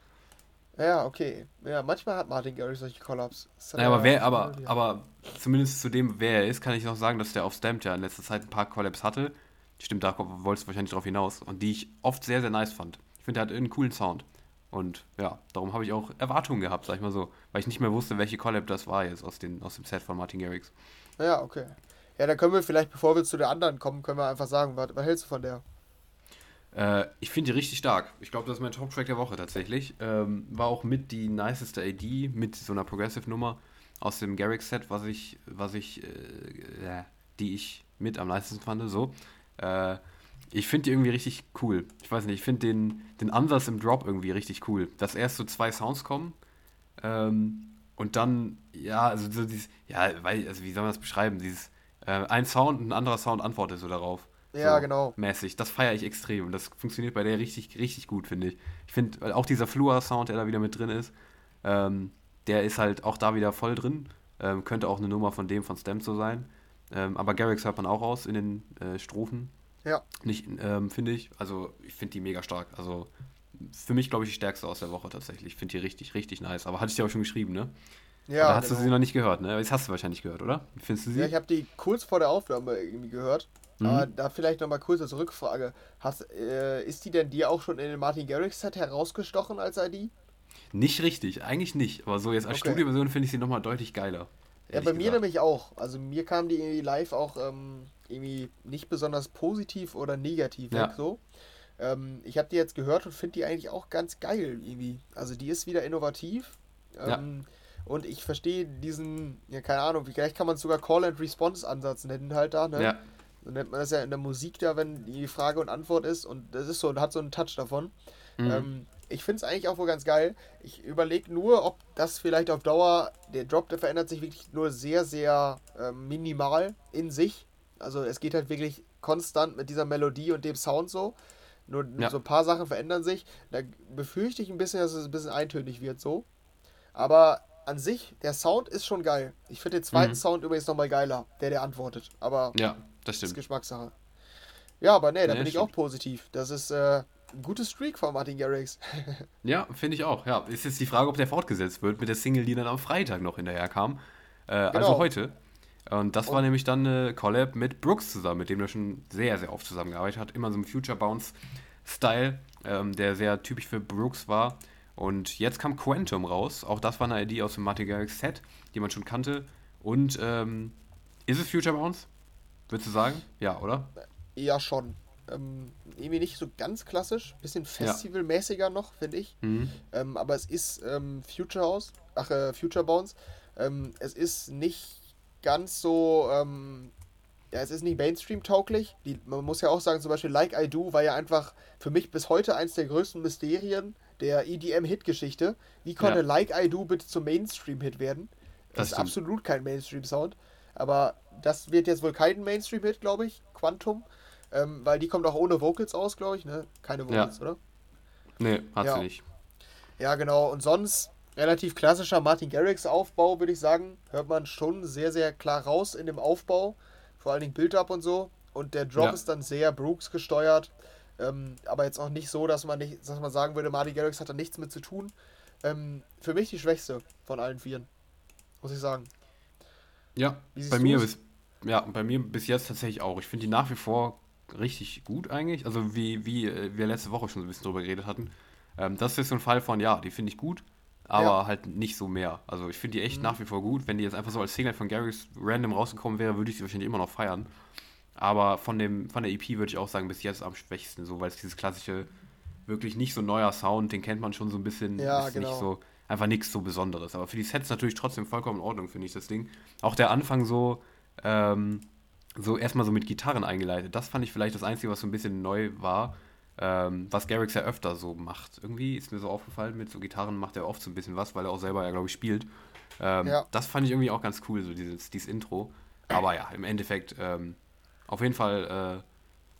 Ja, okay. Ja, manchmal hat Martin Garrix solche Collabs. Naja, aber er- wer, aber, aber zumindest zu dem, wer er ist, kann ich noch sagen, dass der auf Stamped ja in letzter Zeit ein paar Collabs hatte. Stimmt, da wolltest du wahrscheinlich drauf hinaus. Und die ich oft sehr, sehr nice fand. Ich finde, der hat einen coolen Sound. Und ja, darum habe ich auch Erwartungen gehabt, sag ich mal so. Weil ich nicht mehr wusste, welche Collab das war jetzt aus, den, aus dem Set von Martin Garrix. Ja, okay. Ja, dann können wir vielleicht, bevor wir zu der anderen kommen, können wir einfach sagen, was, was hältst du von der? Äh, ich finde die richtig stark. Ich glaube, das ist mein Top-Track der Woche tatsächlich. Ähm, war auch mit die niceste AD mit so einer Progressive-Nummer aus dem Garrix-Set, was ich, was ich, äh, ja, die ich mit am nicesten fand. So. Äh, ich finde die irgendwie richtig cool. Ich weiß nicht, ich finde den, den Ansatz im Drop irgendwie richtig cool. Dass erst so zwei Sounds kommen ähm, und dann, ja, also so dieses, ja, weil, also wie soll man das beschreiben? Dieses, äh, ein Sound und ein anderer Sound antwortet so darauf. Ja, so genau. Mäßig. Das feiere ich extrem und das funktioniert bei der richtig, richtig gut, finde ich. Ich finde, weil auch dieser Flua-Sound, der da wieder mit drin ist, ähm, der ist halt auch da wieder voll drin. Ähm, könnte auch eine Nummer von dem von Stamp so sein. Ähm, aber Garrix hört man auch raus in den äh, Strophen. Ja. Nicht, ähm, finde ich. Also, ich finde die mega stark. Also, für mich, glaube ich, die stärkste aus der Woche tatsächlich. Ich finde die richtig, richtig nice. Aber hatte ich dir auch schon geschrieben, ne? Ja, da hast du genau. sie noch nicht gehört, ne? Jetzt hast du wahrscheinlich gehört, oder? Findest du sie? Ja, ich habe die kurz vor der Aufnahme irgendwie gehört. Mhm. Aber da vielleicht nochmal kurz als Rückfrage. Hast, äh, ist die denn dir auch schon in den Martin Garrix Set herausgestochen als ID? Nicht richtig, eigentlich nicht. Aber so jetzt als Okay. Studioversion finde ich sie nochmal deutlich geiler. Ja, bei mir gesagt. nämlich auch. Also mir kam die irgendwie live auch ähm, irgendwie nicht besonders positiv oder negativ Ja. weg so. Ähm, ich habe die jetzt gehört und finde die eigentlich auch ganz geil irgendwie. Also die ist wieder innovativ. Ja. Ähm, Und ich verstehe diesen, ja keine Ahnung, vielleicht kann man es sogar Call-and-Response-Ansatz nennen halt da, ne? Ja, So nennt man das ja in der Musik da, wenn die Frage und Antwort ist und das ist so, hat so einen Touch davon. Mhm. Ähm, ich finde es eigentlich auch wohl ganz geil. Ich überlege nur, ob das vielleicht auf Dauer, der Drop, der verändert sich wirklich nur sehr, sehr ähm, minimal in sich. Also es geht halt wirklich konstant mit dieser Melodie und dem Sound so. Nur Ja. so ein paar Sachen verändern sich. Da befürchte ich ein bisschen, dass es ein bisschen eintönig wird so. Aber an sich, der Sound ist schon geil. Ich finde den zweiten Mhm. Sound übrigens nochmal geiler, der der antwortet. Aber ja, das das ist stimmt. Geschmackssache. Ja, aber nee, da Nee, bin ich stimmt. auch positiv. Das ist äh, ein gutes Streak von Martin Garrix. Ja, finde ich auch. Ja, ist jetzt die Frage, ob der fortgesetzt wird mit der Single, die dann am Freitag noch hinterher kam. Äh, Also Genau. heute. Und das war Und- nämlich dann eine Collab mit Brooks zusammen, mit dem er schon sehr, sehr oft zusammengearbeitet hat. Immer so im Future Bounce-Style, ähm, der sehr typisch für Brooks war. Und jetzt kam Quantum raus. Auch das war eine Idee aus dem Martin Garrix Set, die man schon kannte. Und ähm, ist es Future Bounce? Würdest du sagen? Ja, oder? Ja, schon. Ähm, irgendwie nicht so ganz klassisch. Bisschen festivalmäßiger noch, finde ich. Mhm. Ähm, aber es ist ähm, Future House. Ach, äh, Future Bounce. Ähm, es ist nicht ganz so. Ähm, ja, es ist nicht Mainstream-tauglich. Man muss ja auch sagen, zum Beispiel Like I Do war ja einfach für mich bis heute eins der größten Mysterien der EDM-Hit-Geschichte. Wie konnte Ja. Like I Do bitte zum Mainstream-Hit werden? Das, Das ist stimmt. absolut kein Mainstream-Sound. Aber das wird jetzt wohl kein Mainstream-Hit, glaube ich. Quantum. Ähm, weil die kommt auch ohne Vocals aus, glaube ich. Ne? Keine Vocals, oder? Nee, hat Ja. sie nicht. Ja, genau. Und sonst relativ klassischer Martin Garrix Aufbau, würde ich sagen. Hört man schon sehr, sehr klar raus in dem Aufbau. Vor allen Dingen Build-Up und so. Und der Drop Ja. ist dann sehr Brooks gesteuert. Ähm, aber jetzt auch nicht so, dass man nicht, dass man sagen würde, Martin Garrix hat da nichts mit zu tun. Ähm, für mich die schwächste von allen Vieren. Muss ich sagen. Ja, bei mir, bis, ja, bei mir bis jetzt tatsächlich auch. Ich finde die nach wie vor richtig gut eigentlich. Also wie, wie äh, wir letzte Woche schon so ein bisschen drüber geredet hatten. Ähm, das ist so ein Fall von, ja, die finde ich gut, aber Ja. halt nicht so mehr. Also ich finde die echt Mhm. nach wie vor gut. Wenn die jetzt einfach so als Single von Garrix random rausgekommen wäre, würde ich sie wahrscheinlich immer noch feiern. Aber von, dem, von der EP würde ich auch sagen, bis jetzt am schwächsten, so weil es dieses klassische, wirklich nicht so neuer Sound, den kennt man schon so ein bisschen. Ja, ist genau. nicht so, einfach nichts so Besonderes. Aber für die Sets natürlich trotzdem vollkommen in Ordnung, finde ich das Ding. Auch der Anfang so, ähm, so erstmal so mit Gitarren eingeleitet. Das fand ich vielleicht das Einzige, was so ein bisschen neu war. Ähm, was Garrix ja öfter so macht. Irgendwie ist mir so aufgefallen, mit so Gitarren macht er oft so ein bisschen was, weil er auch selber ja, glaube ich, spielt. Ähm, Ja. Das fand ich irgendwie auch ganz cool, so dieses, dieses Intro. Aber ja, im Endeffekt ähm, auf jeden Fall äh,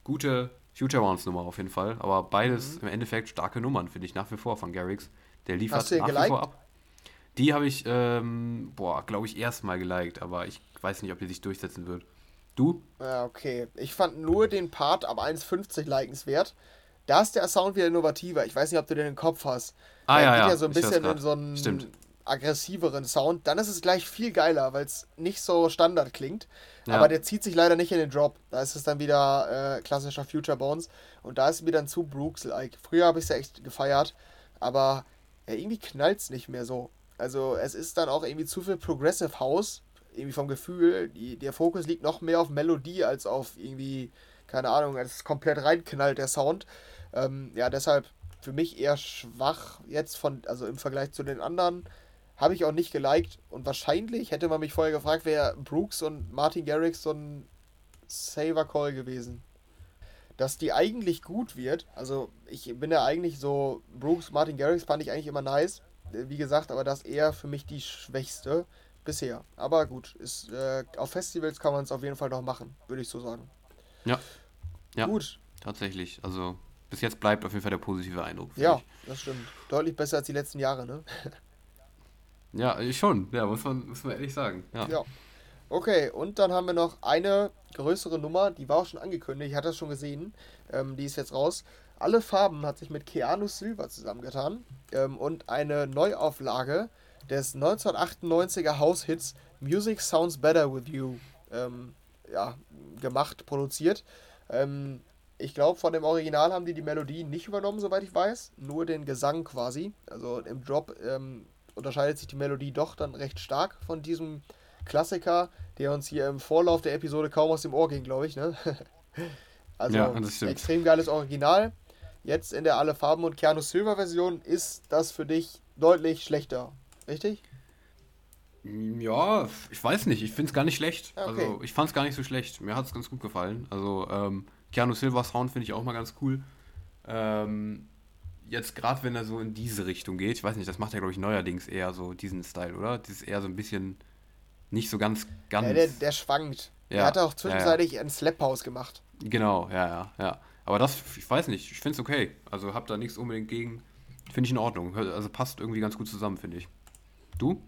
gute Future Ones Nummer auf jeden Fall. Aber beides mhm. im Endeffekt starke Nummern, finde ich nach wie vor von Garrix. Der liefert Hast du nach geliked? wie vor ab. Die habe ich, ähm, boah, glaube ich, erstmal geliked, aber ich weiß nicht, ob die sich durchsetzen wird. Du? Ja, okay. Ich fand nur den Part ab 1,50 likenswert. Da ist der Sound wieder innovativer. Ich weiß nicht, ob du den im Kopf hast. Ah, der ja, geht ja, ja so ein bisschen in so einen Stimmt. aggressiveren Sound. Dann ist es gleich viel geiler, weil es nicht so Standard klingt. Ja. Aber der zieht sich leider nicht in den Drop. Da ist es dann wieder äh, klassischer Future Bones. Und da ist es mir dann zu Brooks-like. Früher habe ich es ja echt gefeiert. Aber ja, irgendwie knallt es nicht mehr so. Also es ist dann auch irgendwie zu viel Progressive House, irgendwie vom Gefühl. Die, der Fokus liegt noch mehr auf Melodie als auf irgendwie, keine Ahnung, es ist komplett reinknallt der Sound. Ähm, ja, deshalb für mich eher schwach jetzt von, also im Vergleich zu den anderen. Habe ich auch nicht geliked und wahrscheinlich hätte man mich vorher gefragt, wäre Brooks und Martin Garrix so ein Saver Call gewesen. Dass die eigentlich gut wird, also ich bin ja eigentlich so, Brooks, Martin Garrix fand ich eigentlich immer nice, wie gesagt, aber das eher für mich die schwächste bisher. Aber gut, ist, äh, auf Festivals kann man es auf jeden Fall noch machen, würde ich so sagen. Ja. Ja. Gut. Tatsächlich. Also bis jetzt bleibt auf jeden Fall der positive Eindruck. Ja, ich. das stimmt. Deutlich besser als die letzten Jahre, ne? ja, schon. Ja, muss man, muss man ehrlich sagen. Ja. ja. Okay, und dann haben wir noch eine größere Nummer, die war auch schon angekündigt, ich hatte das schon gesehen. Ähm, die ist jetzt raus. Alle Farben hat sich mit Keanu Silva zusammengetan ähm, und eine Neuauflage des 1998er House-Hits Music Sounds Better With You ähm, ja, gemacht, produziert. Ähm, ich glaube, von dem Original haben die die Melodie nicht übernommen, soweit ich weiß, nur den Gesang quasi. Also im Drop ähm, unterscheidet sich die Melodie doch dann recht stark von diesem Klassiker, der uns hier im Vorlauf der Episode kaum aus dem Ohr ging, glaube ich. Ne? also ja, extrem geiles Original. Jetzt in der Alle Farben und Keanu Silver Version ist das für dich deutlich schlechter, richtig? Ja, ich weiß nicht. Ich finde es gar nicht schlecht. Okay. Also ich fand es gar nicht so schlecht. Mir hat es ganz gut gefallen. Also ähm, Keanu Silver Sound finde ich auch mal ganz cool. Ähm, jetzt gerade wenn er so in diese Richtung geht, ich weiß nicht, das macht er glaube ich neuerdings eher so diesen Style, oder? Das ist eher so ein bisschen nicht so ganz ganz. Ja, der, der schwankt. Ja, er hat auch zwischenzeitlich ja, ja. ein Slap House gemacht. Genau, ja, ja, ja. Aber das, ich weiß nicht, ich finde es okay. Also hab da nichts unbedingt gegen. Finde ich in Ordnung. Also passt irgendwie ganz gut zusammen, finde ich. Du?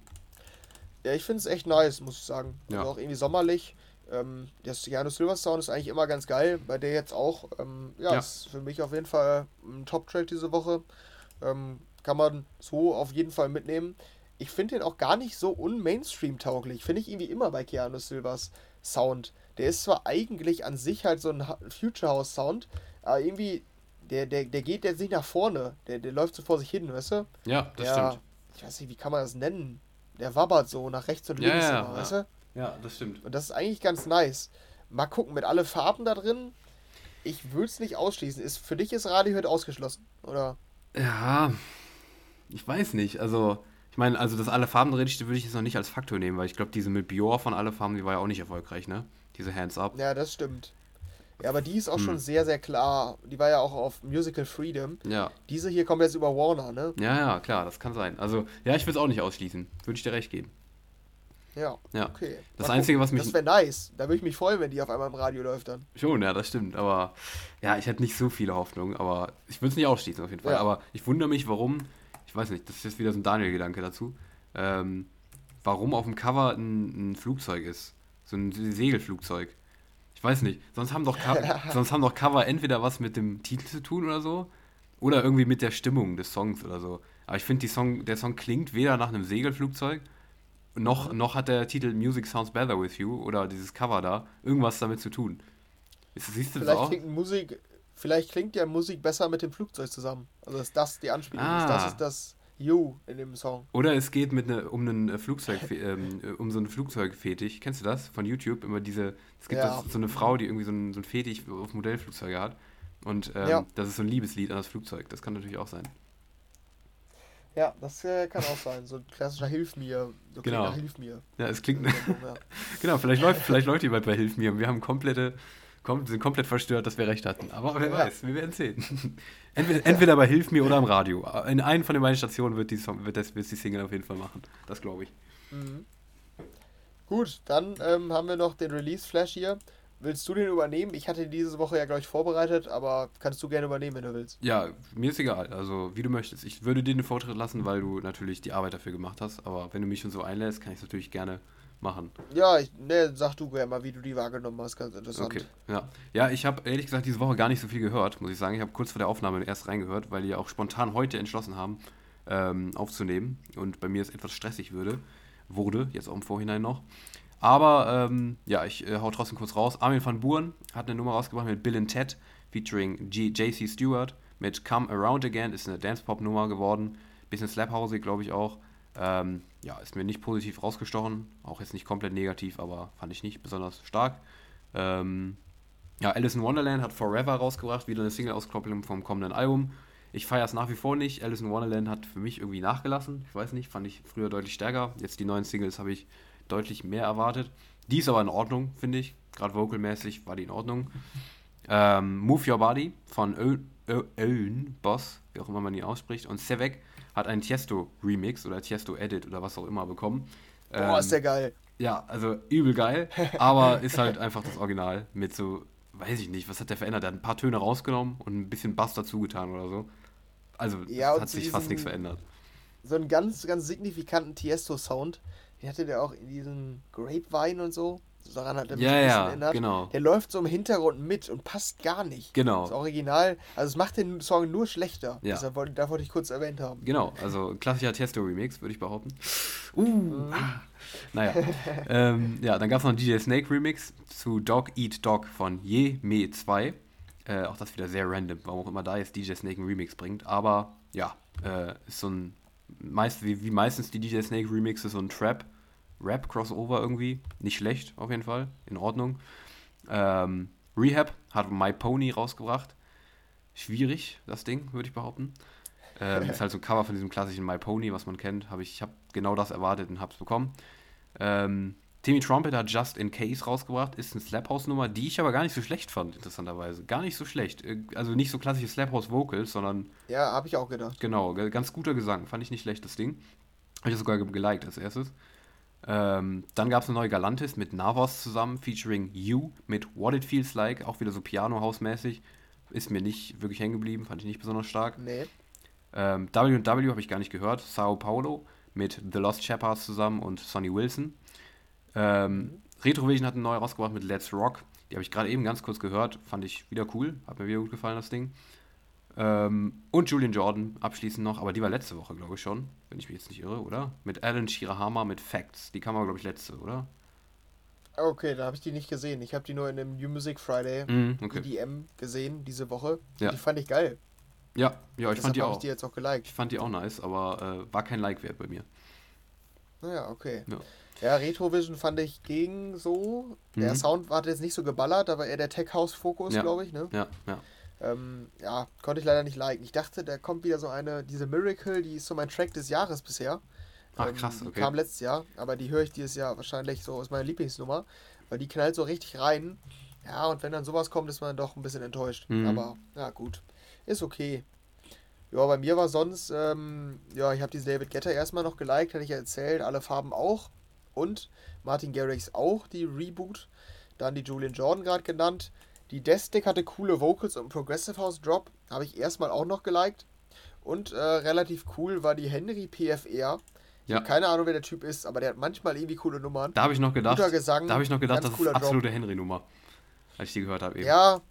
Ja, ich finde es echt nice, muss ich sagen. Ja. Also auch irgendwie sommerlich. Ähm, der Janus Silver Sound ist eigentlich immer ganz geil. Bei der jetzt auch. Ähm, ja, ja, ist für mich auf jeden Fall ein Top-Track diese Woche. Ähm, kann man so auf jeden Fall mitnehmen. Ich finde den auch gar nicht so unmainstream-tauglich. Finde ich irgendwie immer bei Keanu Silvers Sound. Der ist zwar eigentlich an sich halt so ein Future House Sound, aber irgendwie, der, der, der geht jetzt nicht nach vorne. Der, der läuft so vor sich hin, weißt du? Ja, das der, stimmt. Ich weiß nicht, wie kann man das nennen? Der wabbert so nach rechts und links, ja, ja, immer, ja. weißt du? Ja, das stimmt. Und das ist eigentlich ganz nice. Mal gucken, mit alle Farben da drin, ich würde es nicht ausschließen. Ist, für dich ist Radiohead ausgeschlossen, oder? Ja, ich weiß nicht. Also, ich meine, also das alle Farben würde ich jetzt noch nicht als Faktor nehmen, weil ich glaube, diese mit Bior von alle Farben, die war ja auch nicht erfolgreich, ne? Diese Hands Up. Ja, das stimmt. Ja, aber die ist auch hm. schon sehr, sehr klar. Die war ja auch auf Musical Freedom. Ja. Diese hier kommt jetzt über Warner, ne? Ja, ja, klar, das kann sein. Also, ja, ich will es auch nicht ausschließen. Würde ich dir recht geben. Ja, ja. okay. Das Mal Einzige, was mich. Das wäre nice. Da würde ich mich freuen, wenn die auf einmal im Radio läuft dann. Schon, ja, das stimmt. Aber ja, ich hätte nicht so viele Hoffnungen. Aber ich würde es nicht ausschließen auf jeden Fall. Ja. Aber ich wundere mich, warum. Ich weiß nicht, das ist jetzt wieder so ein Daniel-Gedanke dazu. Ähm, warum auf dem Cover ein, ein Flugzeug ist. So ein Segelflugzeug. Ich weiß nicht. Sonst haben, doch sonst haben doch Cover entweder was mit dem Titel zu tun oder so. Oder irgendwie mit der Stimmung des Songs oder so. Aber ich finde, Song, der Song klingt weder nach einem Segelflugzeug, noch, noch hat der Titel Music Sounds Better With You oder dieses Cover da irgendwas damit zu tun. Ist, siehst du vielleicht das auch? Klingt Musik, vielleicht klingt ja Musik besser mit dem Flugzeug zusammen. Also dass das die Anspielung ah. ist. Das ist das You in dem Song. Oder es geht mit ne, um einen äh, Flugzeug, ähm, äh, um so einen Flugzeugfetisch. Kennst du das von YouTube? Immer diese, es gibt ja. das, so eine Frau, die irgendwie so einen, so einen Fetisch auf Modellflugzeuge hat. Und ähm, ja. das ist so ein Liebeslied an das Flugzeug. Das kann natürlich auch sein. Ja, das äh, kann auch sein. So ein klassischer Hilf mir. So genau. Hilf mir. Ja, es klingt. genau, vielleicht läuft, vielleicht läuft jemand bei Hilf mir und wir haben komplette, kom sind komplett verstört, dass wir recht hatten. Aber wer weiß, wir werden sehen. Entweder, entweder bei Hilf mir oder am Radio. In einen von den beiden Stationen wird die, wird das, wird die Single auf jeden Fall machen. Das glaube ich. Mhm. Gut, dann ähm, haben wir noch den Release-Flash hier. Willst du den übernehmen? Ich hatte diese Woche ja, glaube ich, vorbereitet, aber kannst du gerne übernehmen, wenn du willst. Ja, mir ist egal. Also, wie du möchtest. Ich würde dir den Vortritt lassen, weil du natürlich die Arbeit dafür gemacht hast. Aber wenn du mich schon so einlässt, kann ich es natürlich gerne machen. Ja, ich, ne, sag du gerne mal, wie du die wahrgenommen hast. Ganz interessant. Okay, ja. Ja, ich habe ehrlich gesagt diese Woche gar nicht so viel gehört, muss ich sagen. Ich habe kurz vor der Aufnahme erst reingehört, weil die auch spontan heute entschlossen haben, ähm, aufzunehmen. Und bei mir es etwas stressig würde, wurde, jetzt auch im Vorhinein noch. Aber ähm, ja, ich äh, hau trotzdem kurz raus. Armin van Buren hat eine Nummer rausgebracht mit Bill and Ted featuring JC Stewart mit Come Around Again. Ist eine Dance-Pop-Nummer geworden. Bisschen Slap-Hausig, glaube ich auch. Ähm, ja, ist mir nicht positiv rausgestochen. Auch jetzt nicht komplett negativ, aber fand ich nicht besonders stark. Ähm, ja, Alice in Wonderland hat Forever rausgebracht. Wieder eine Single-Auskopplung vom kommenden Album. Ich feiere es nach wie vor nicht. Alice in Wonderland hat für mich irgendwie nachgelassen. Ich weiß nicht, fand ich früher deutlich stärker. Jetzt die neuen Singles habe ich deutlich mehr erwartet. Die ist aber in Ordnung, finde ich. Gerade vocalmäßig war die in Ordnung. Ähm, Move Your Body von Owen Boss, wie auch immer man ihn ausspricht. Und Sevek hat einen Tiesto-Remix oder Tiesto-Edit oder was auch immer bekommen. Boah, ähm, ist der geil. Ja, also übel geil, aber ist halt einfach das Original mit so, weiß ich nicht, was hat der verändert? Der hat ein paar Töne rausgenommen und ein bisschen Bass dazu getan oder so. Also ja, hat sich fast nichts verändert. So einen ganz, ganz signifikanten Tiesto-Sound, den hatte der auch in diesem Grapevine und so. Daran hat er mich ja, ein bisschen ja, erinnert. Genau. Der läuft so im Hintergrund mit und passt gar nicht. Genau. Das Original, also es macht den Song nur schlechter. Ja. Deshalb wollte, da wollte ich kurz erwähnt haben. Genau, also klassischer Testo-Remix, würde ich behaupten. Uh, mhm. ah. Naja. ähm, ja, dann gab es noch einen DJ Snake Remix zu Dog Eat Dog von Ye Me 2. Äh, auch das wieder sehr random, warum auch immer da jetzt DJ Snake einen Remix bringt. Aber ja, äh, ist so ein meist, wie, wie meistens die DJ Snake Remixes, so ein Trap, Rap-Crossover irgendwie. Nicht schlecht, auf jeden Fall. In Ordnung. Ähm, Rehab hat My Pony rausgebracht. Schwierig, das Ding, würde ich behaupten. Ähm, ist halt so ein Cover von diesem klassischen My Pony, was man kennt. Hab ich ich habe genau das erwartet und habe es bekommen. Ähm, Timmy Trumpet hat Just in Case rausgebracht, ist eine Slap House Nummer, die ich aber gar nicht so schlecht fand, interessanterweise. Gar nicht so schlecht. Äh, also nicht so klassische Slap House Vocals, sondern. Ja, habe ich auch gedacht. Genau, ganz guter Gesang. Fand ich nicht schlecht, das Ding. Habe ich sogar geliked als erstes. Ähm, dann gab es eine neue Galantis mit Navos zusammen, featuring You mit What It Feels Like, auch wieder so Piano-House-mäßig. Ist mir nicht wirklich hängen geblieben, fand ich nicht besonders stark. Nee. Ähm, W&W habe ich gar nicht gehört. Sao Paulo mit The Lost Shepherds zusammen und Sonny Wilson. Ähm, Retrovision hat eine neue rausgebracht mit Let's Rock. Die habe ich gerade eben ganz kurz gehört. Fand ich wieder cool. Hat mir wieder gut gefallen, das Ding. Ähm, und Julian Jordan abschließend noch, aber die war letzte Woche, glaube ich schon, wenn ich mich jetzt nicht irre, oder? Mit Alan Shirahama mit Facts. Die kam aber, glaube ich, letzte, oder? Okay, da habe ich die nicht gesehen. Ich habe die nur in dem New Music Friday mm, okay. EDM gesehen diese Woche. Ja. Die fand ich geil. Ja, ja, ich Deshalb fand die auch. Ich die jetzt auch geliked. Ich fand die auch nice, aber äh, war kein Like wert bei mir. Naja, okay. Ja. Ja, Retrovision fand ich gegen so. Mhm. Der Sound war jetzt nicht so geballert, aber eher der Tech-House-Fokus, ja. glaube ich, ne? Ja, ja. Ähm, ja, konnte ich leider nicht liken. Ich dachte, da kommt wieder so eine, diese Miracle, die ist so mein Track des Jahres bisher. Ach, ähm, krass, okay. Kam letztes Jahr, aber die höre ich dieses Jahr wahrscheinlich so aus meiner Lieblingsnummer, weil die knallt so richtig rein. Ja, und wenn dann sowas kommt, ist man doch ein bisschen enttäuscht. Mhm. Aber, ja, gut. Ist okay. Ja, bei mir war sonst, ähm, ja, ich habe diese David Getter erstmal noch geliked, hatte ich ja erzählt, alle Farben auch und Martin Garrix auch, die Reboot. Dann die Julian Jordan gerade genannt. Die Destic hatte coole Vocals und Progressive House Drop, habe ich erstmal auch noch geliked. Und äh, relativ cool war die Henry PFR. Ich ja. habe keine Ahnung, wer der Typ ist, aber der hat manchmal irgendwie coole Nummern. Da habe ich noch gedacht, Guter Gesang, da habe ich noch gedacht, das ist absolute Henry-Nummer, als ich die gehört habe. Ja,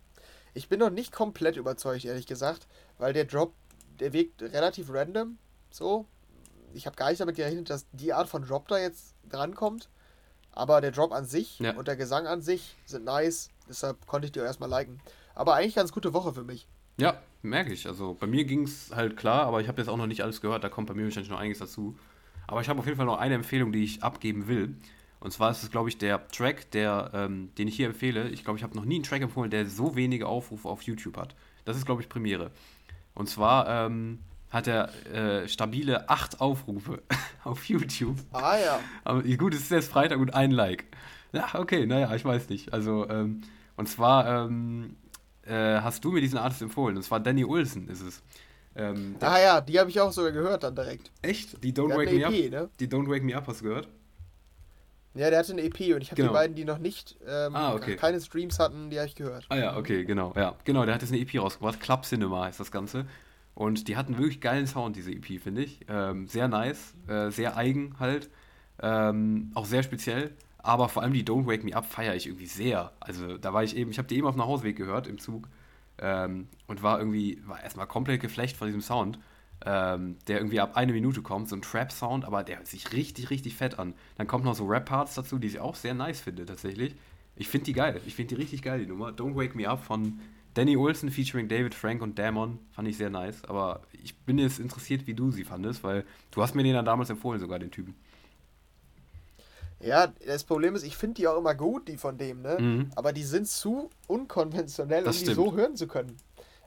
ich bin noch nicht komplett überzeugt, ehrlich gesagt, weil der Drop, der wirkt relativ random. So, ich habe gar nicht damit gerechnet, dass die Art von Drop da jetzt drankommt. Aber der Drop an sich ja. und der Gesang an sich sind nice. Deshalb konnte ich die auch erstmal liken. Aber eigentlich ganz gute Woche für mich. Ja, merke ich. Also bei mir ging es halt klar, aber ich habe jetzt auch noch nicht alles gehört. Da kommt bei mir wahrscheinlich noch einiges dazu. Aber ich habe auf jeden Fall noch eine Empfehlung, die ich abgeben will. Und zwar ist es, glaube ich, der Track, der, ähm, den ich hier empfehle. Ich glaube, ich habe noch nie einen Track empfohlen, der so wenige Aufrufe auf YouTube hat. Das ist, glaube ich, Premiere. Und zwar ähm, hat er äh, stabile 8 Aufrufe auf YouTube. Ah ja. Aber gut, es ist jetzt Freitag und ein Like. Ja, okay, naja, ich weiß nicht. Also, ähm, und zwar ähm, äh, hast du mir diesen Artist empfohlen. Und zwar Danny Olsen ist es. Ähm, ah ja, die habe ich auch sogar gehört dann direkt. Echt? Die Don't Wake Me EP, Up? Ne? Die Don't Wake Me Up hast du gehört? Ja, der hatte eine EP und ich habe Genau. die beiden, die noch nicht ähm, Ah, okay. keine Streams hatten, die habe ich gehört. Ah ja, okay, genau, ja. Genau, der hat jetzt eine EP rausgebracht. Club Cinema heißt das Ganze. Und die hatten wirklich geilen Sound, diese EP, finde ich. Ähm, sehr nice, äh, sehr eigen halt. Ähm, auch sehr speziell. Aber vor allem die Don't Wake Me Up feiere ich irgendwie sehr. Also da war ich eben, ich habe die eben auf dem Hausweg gehört im Zug. Ähm, und war irgendwie, war erstmal komplett geflecht von diesem Sound. Ähm, der irgendwie ab eine Minute kommt, so ein Trap-Sound, aber der hört sich richtig, richtig fett an. Dann kommt noch so Rap-Parts dazu, die ich auch sehr nice finde, tatsächlich. Ich finde die geil. Ich finde die richtig geil, die Nummer. Don't Wake Me Up von Danny Olson featuring David Frank und Damon. Fand ich sehr nice. Aber ich bin jetzt interessiert, wie du sie fandest, weil du hast mir den dann damals empfohlen, sogar den Typen. Ja, das Problem ist, ich finde die auch immer gut, die von dem, ne? Mhm. Aber die sind zu unkonventionell, Das um die stimmt. so hören zu können.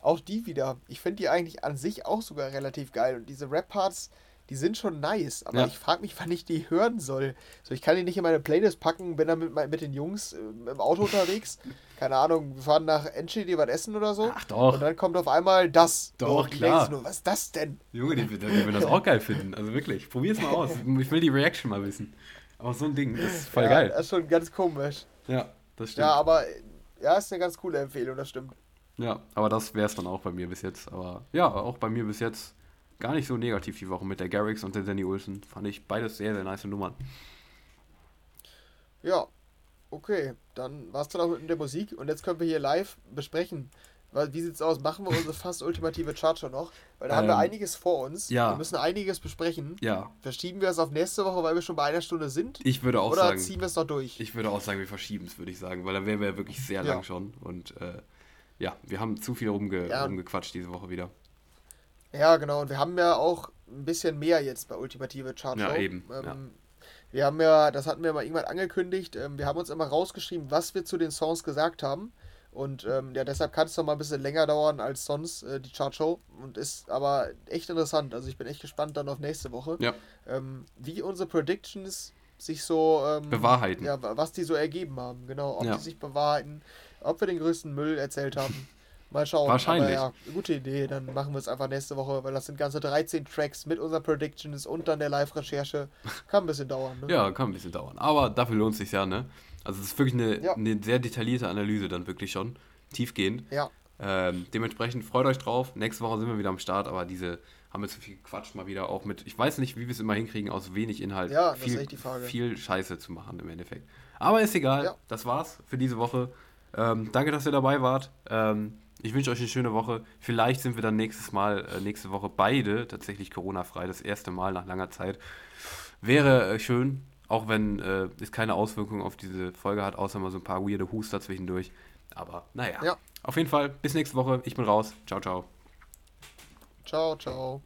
Auch die wieder. Ich finde die eigentlich an sich auch sogar relativ geil. Und diese Rap-Parts, die sind schon nice. Aber Ja. ich frage mich, wann ich die hören soll. So, ich kann die nicht in meine Playlist packen, bin dann mit, mit den Jungs äh, im Auto unterwegs. Keine Ahnung, wir fahren nach Enschede was essen oder so. Ach doch. Und dann kommt auf einmal das. Doch, und klar. nur, was ist das denn? Junge, die, die, die würden das auch geil finden. Also wirklich, probier's mal aus. Ich will die Reaction mal wissen. Aber so ein Ding, ist voll ja, geil. Das ist schon ganz komisch. Ja, das stimmt. Ja, aber ja, ist eine ganz coole Empfehlung, das stimmt. Ja, aber das wäre es dann auch bei mir bis jetzt. Aber ja, auch bei mir bis jetzt gar nicht so negativ die Woche mit der Garrix und der Danny Olsen. Fand ich beides sehr, sehr nice Nummern. Ja, okay. Dann war's dann auch mit der Musik und jetzt können wir hier live besprechen. Wie sieht's aus? Machen wir unsere fast ultimative Chartshow noch? Weil da haben wir Ähm, einiges vor uns. ja. Wir müssen einiges besprechen. Ja, Verschieben wir es auf nächste Woche, weil wir schon bei einer Stunde sind? ich würde auch Oder sagen, ziehen wir es noch durch? ich würde auch sagen, wir verschieben es, würde ich sagen, weil dann wären wir ja wirklich sehr Ja. lang schon. Und äh, ja, wir haben zu viel rumge Ja. rumgequatscht diese Woche wieder. Ja, genau. Und wir haben ja auch ein bisschen mehr jetzt bei Ultimative Chartshow. Ja, eben, Ähm, ja. Wir haben ja, das hatten wir mal irgendwann angekündigt, ähm, wir haben uns immer rausgeschrieben, was wir zu den Songs gesagt haben. Und ähm, ja, deshalb kann es noch mal ein bisschen länger dauern als sonst, äh, die Chartshow. Und ist aber echt interessant. Also ich bin echt gespannt dann auf nächste Woche. Ja. Ähm, wie unsere Predictions sich so ähm, Bewahrheiten. Ja, wa- was die so ergeben haben, genau. Ob Ja. die sich bewahrheiten, ob wir den größten Müll erzählt haben. Mal schauen. Wahrscheinlich. Aber ja, gute Idee. Dann machen wir es einfach nächste Woche, weil das sind ganze 13 Tracks mit unseren Predictions und dann der Live-Recherche. Kann ein bisschen dauern, ne? Ja, kann ein bisschen dauern. Aber dafür lohnt es sich ja, ne? Also es ist wirklich eine, Ja. eine sehr detaillierte Analyse dann wirklich schon. Tiefgehend. Ja. Ähm, dementsprechend freut euch drauf. Nächste Woche sind wir wieder am Start, aber diese haben wir zu viel gequatscht mal wieder auch mit. Ich weiß nicht, wie wir es immer hinkriegen, aus wenig Inhalt Ja, viel, viel Scheiße zu machen im Endeffekt. Aber ist egal. Ja. Das war's für diese Woche. Ähm, danke, dass ihr dabei wart. Ähm, ich wünsche euch eine schöne Woche. Vielleicht sind wir dann nächstes Mal, äh, nächste Woche beide tatsächlich Corona-frei. Das erste Mal nach langer Zeit. Wäre äh, schön, auch wenn äh, es keine Auswirkungen auf diese Folge hat, außer mal so ein paar weirde Huster zwischendurch. Aber naja. Ja. Auf jeden Fall, bis nächste Woche. Ich bin raus. Ciao, ciao. Ciao, ciao.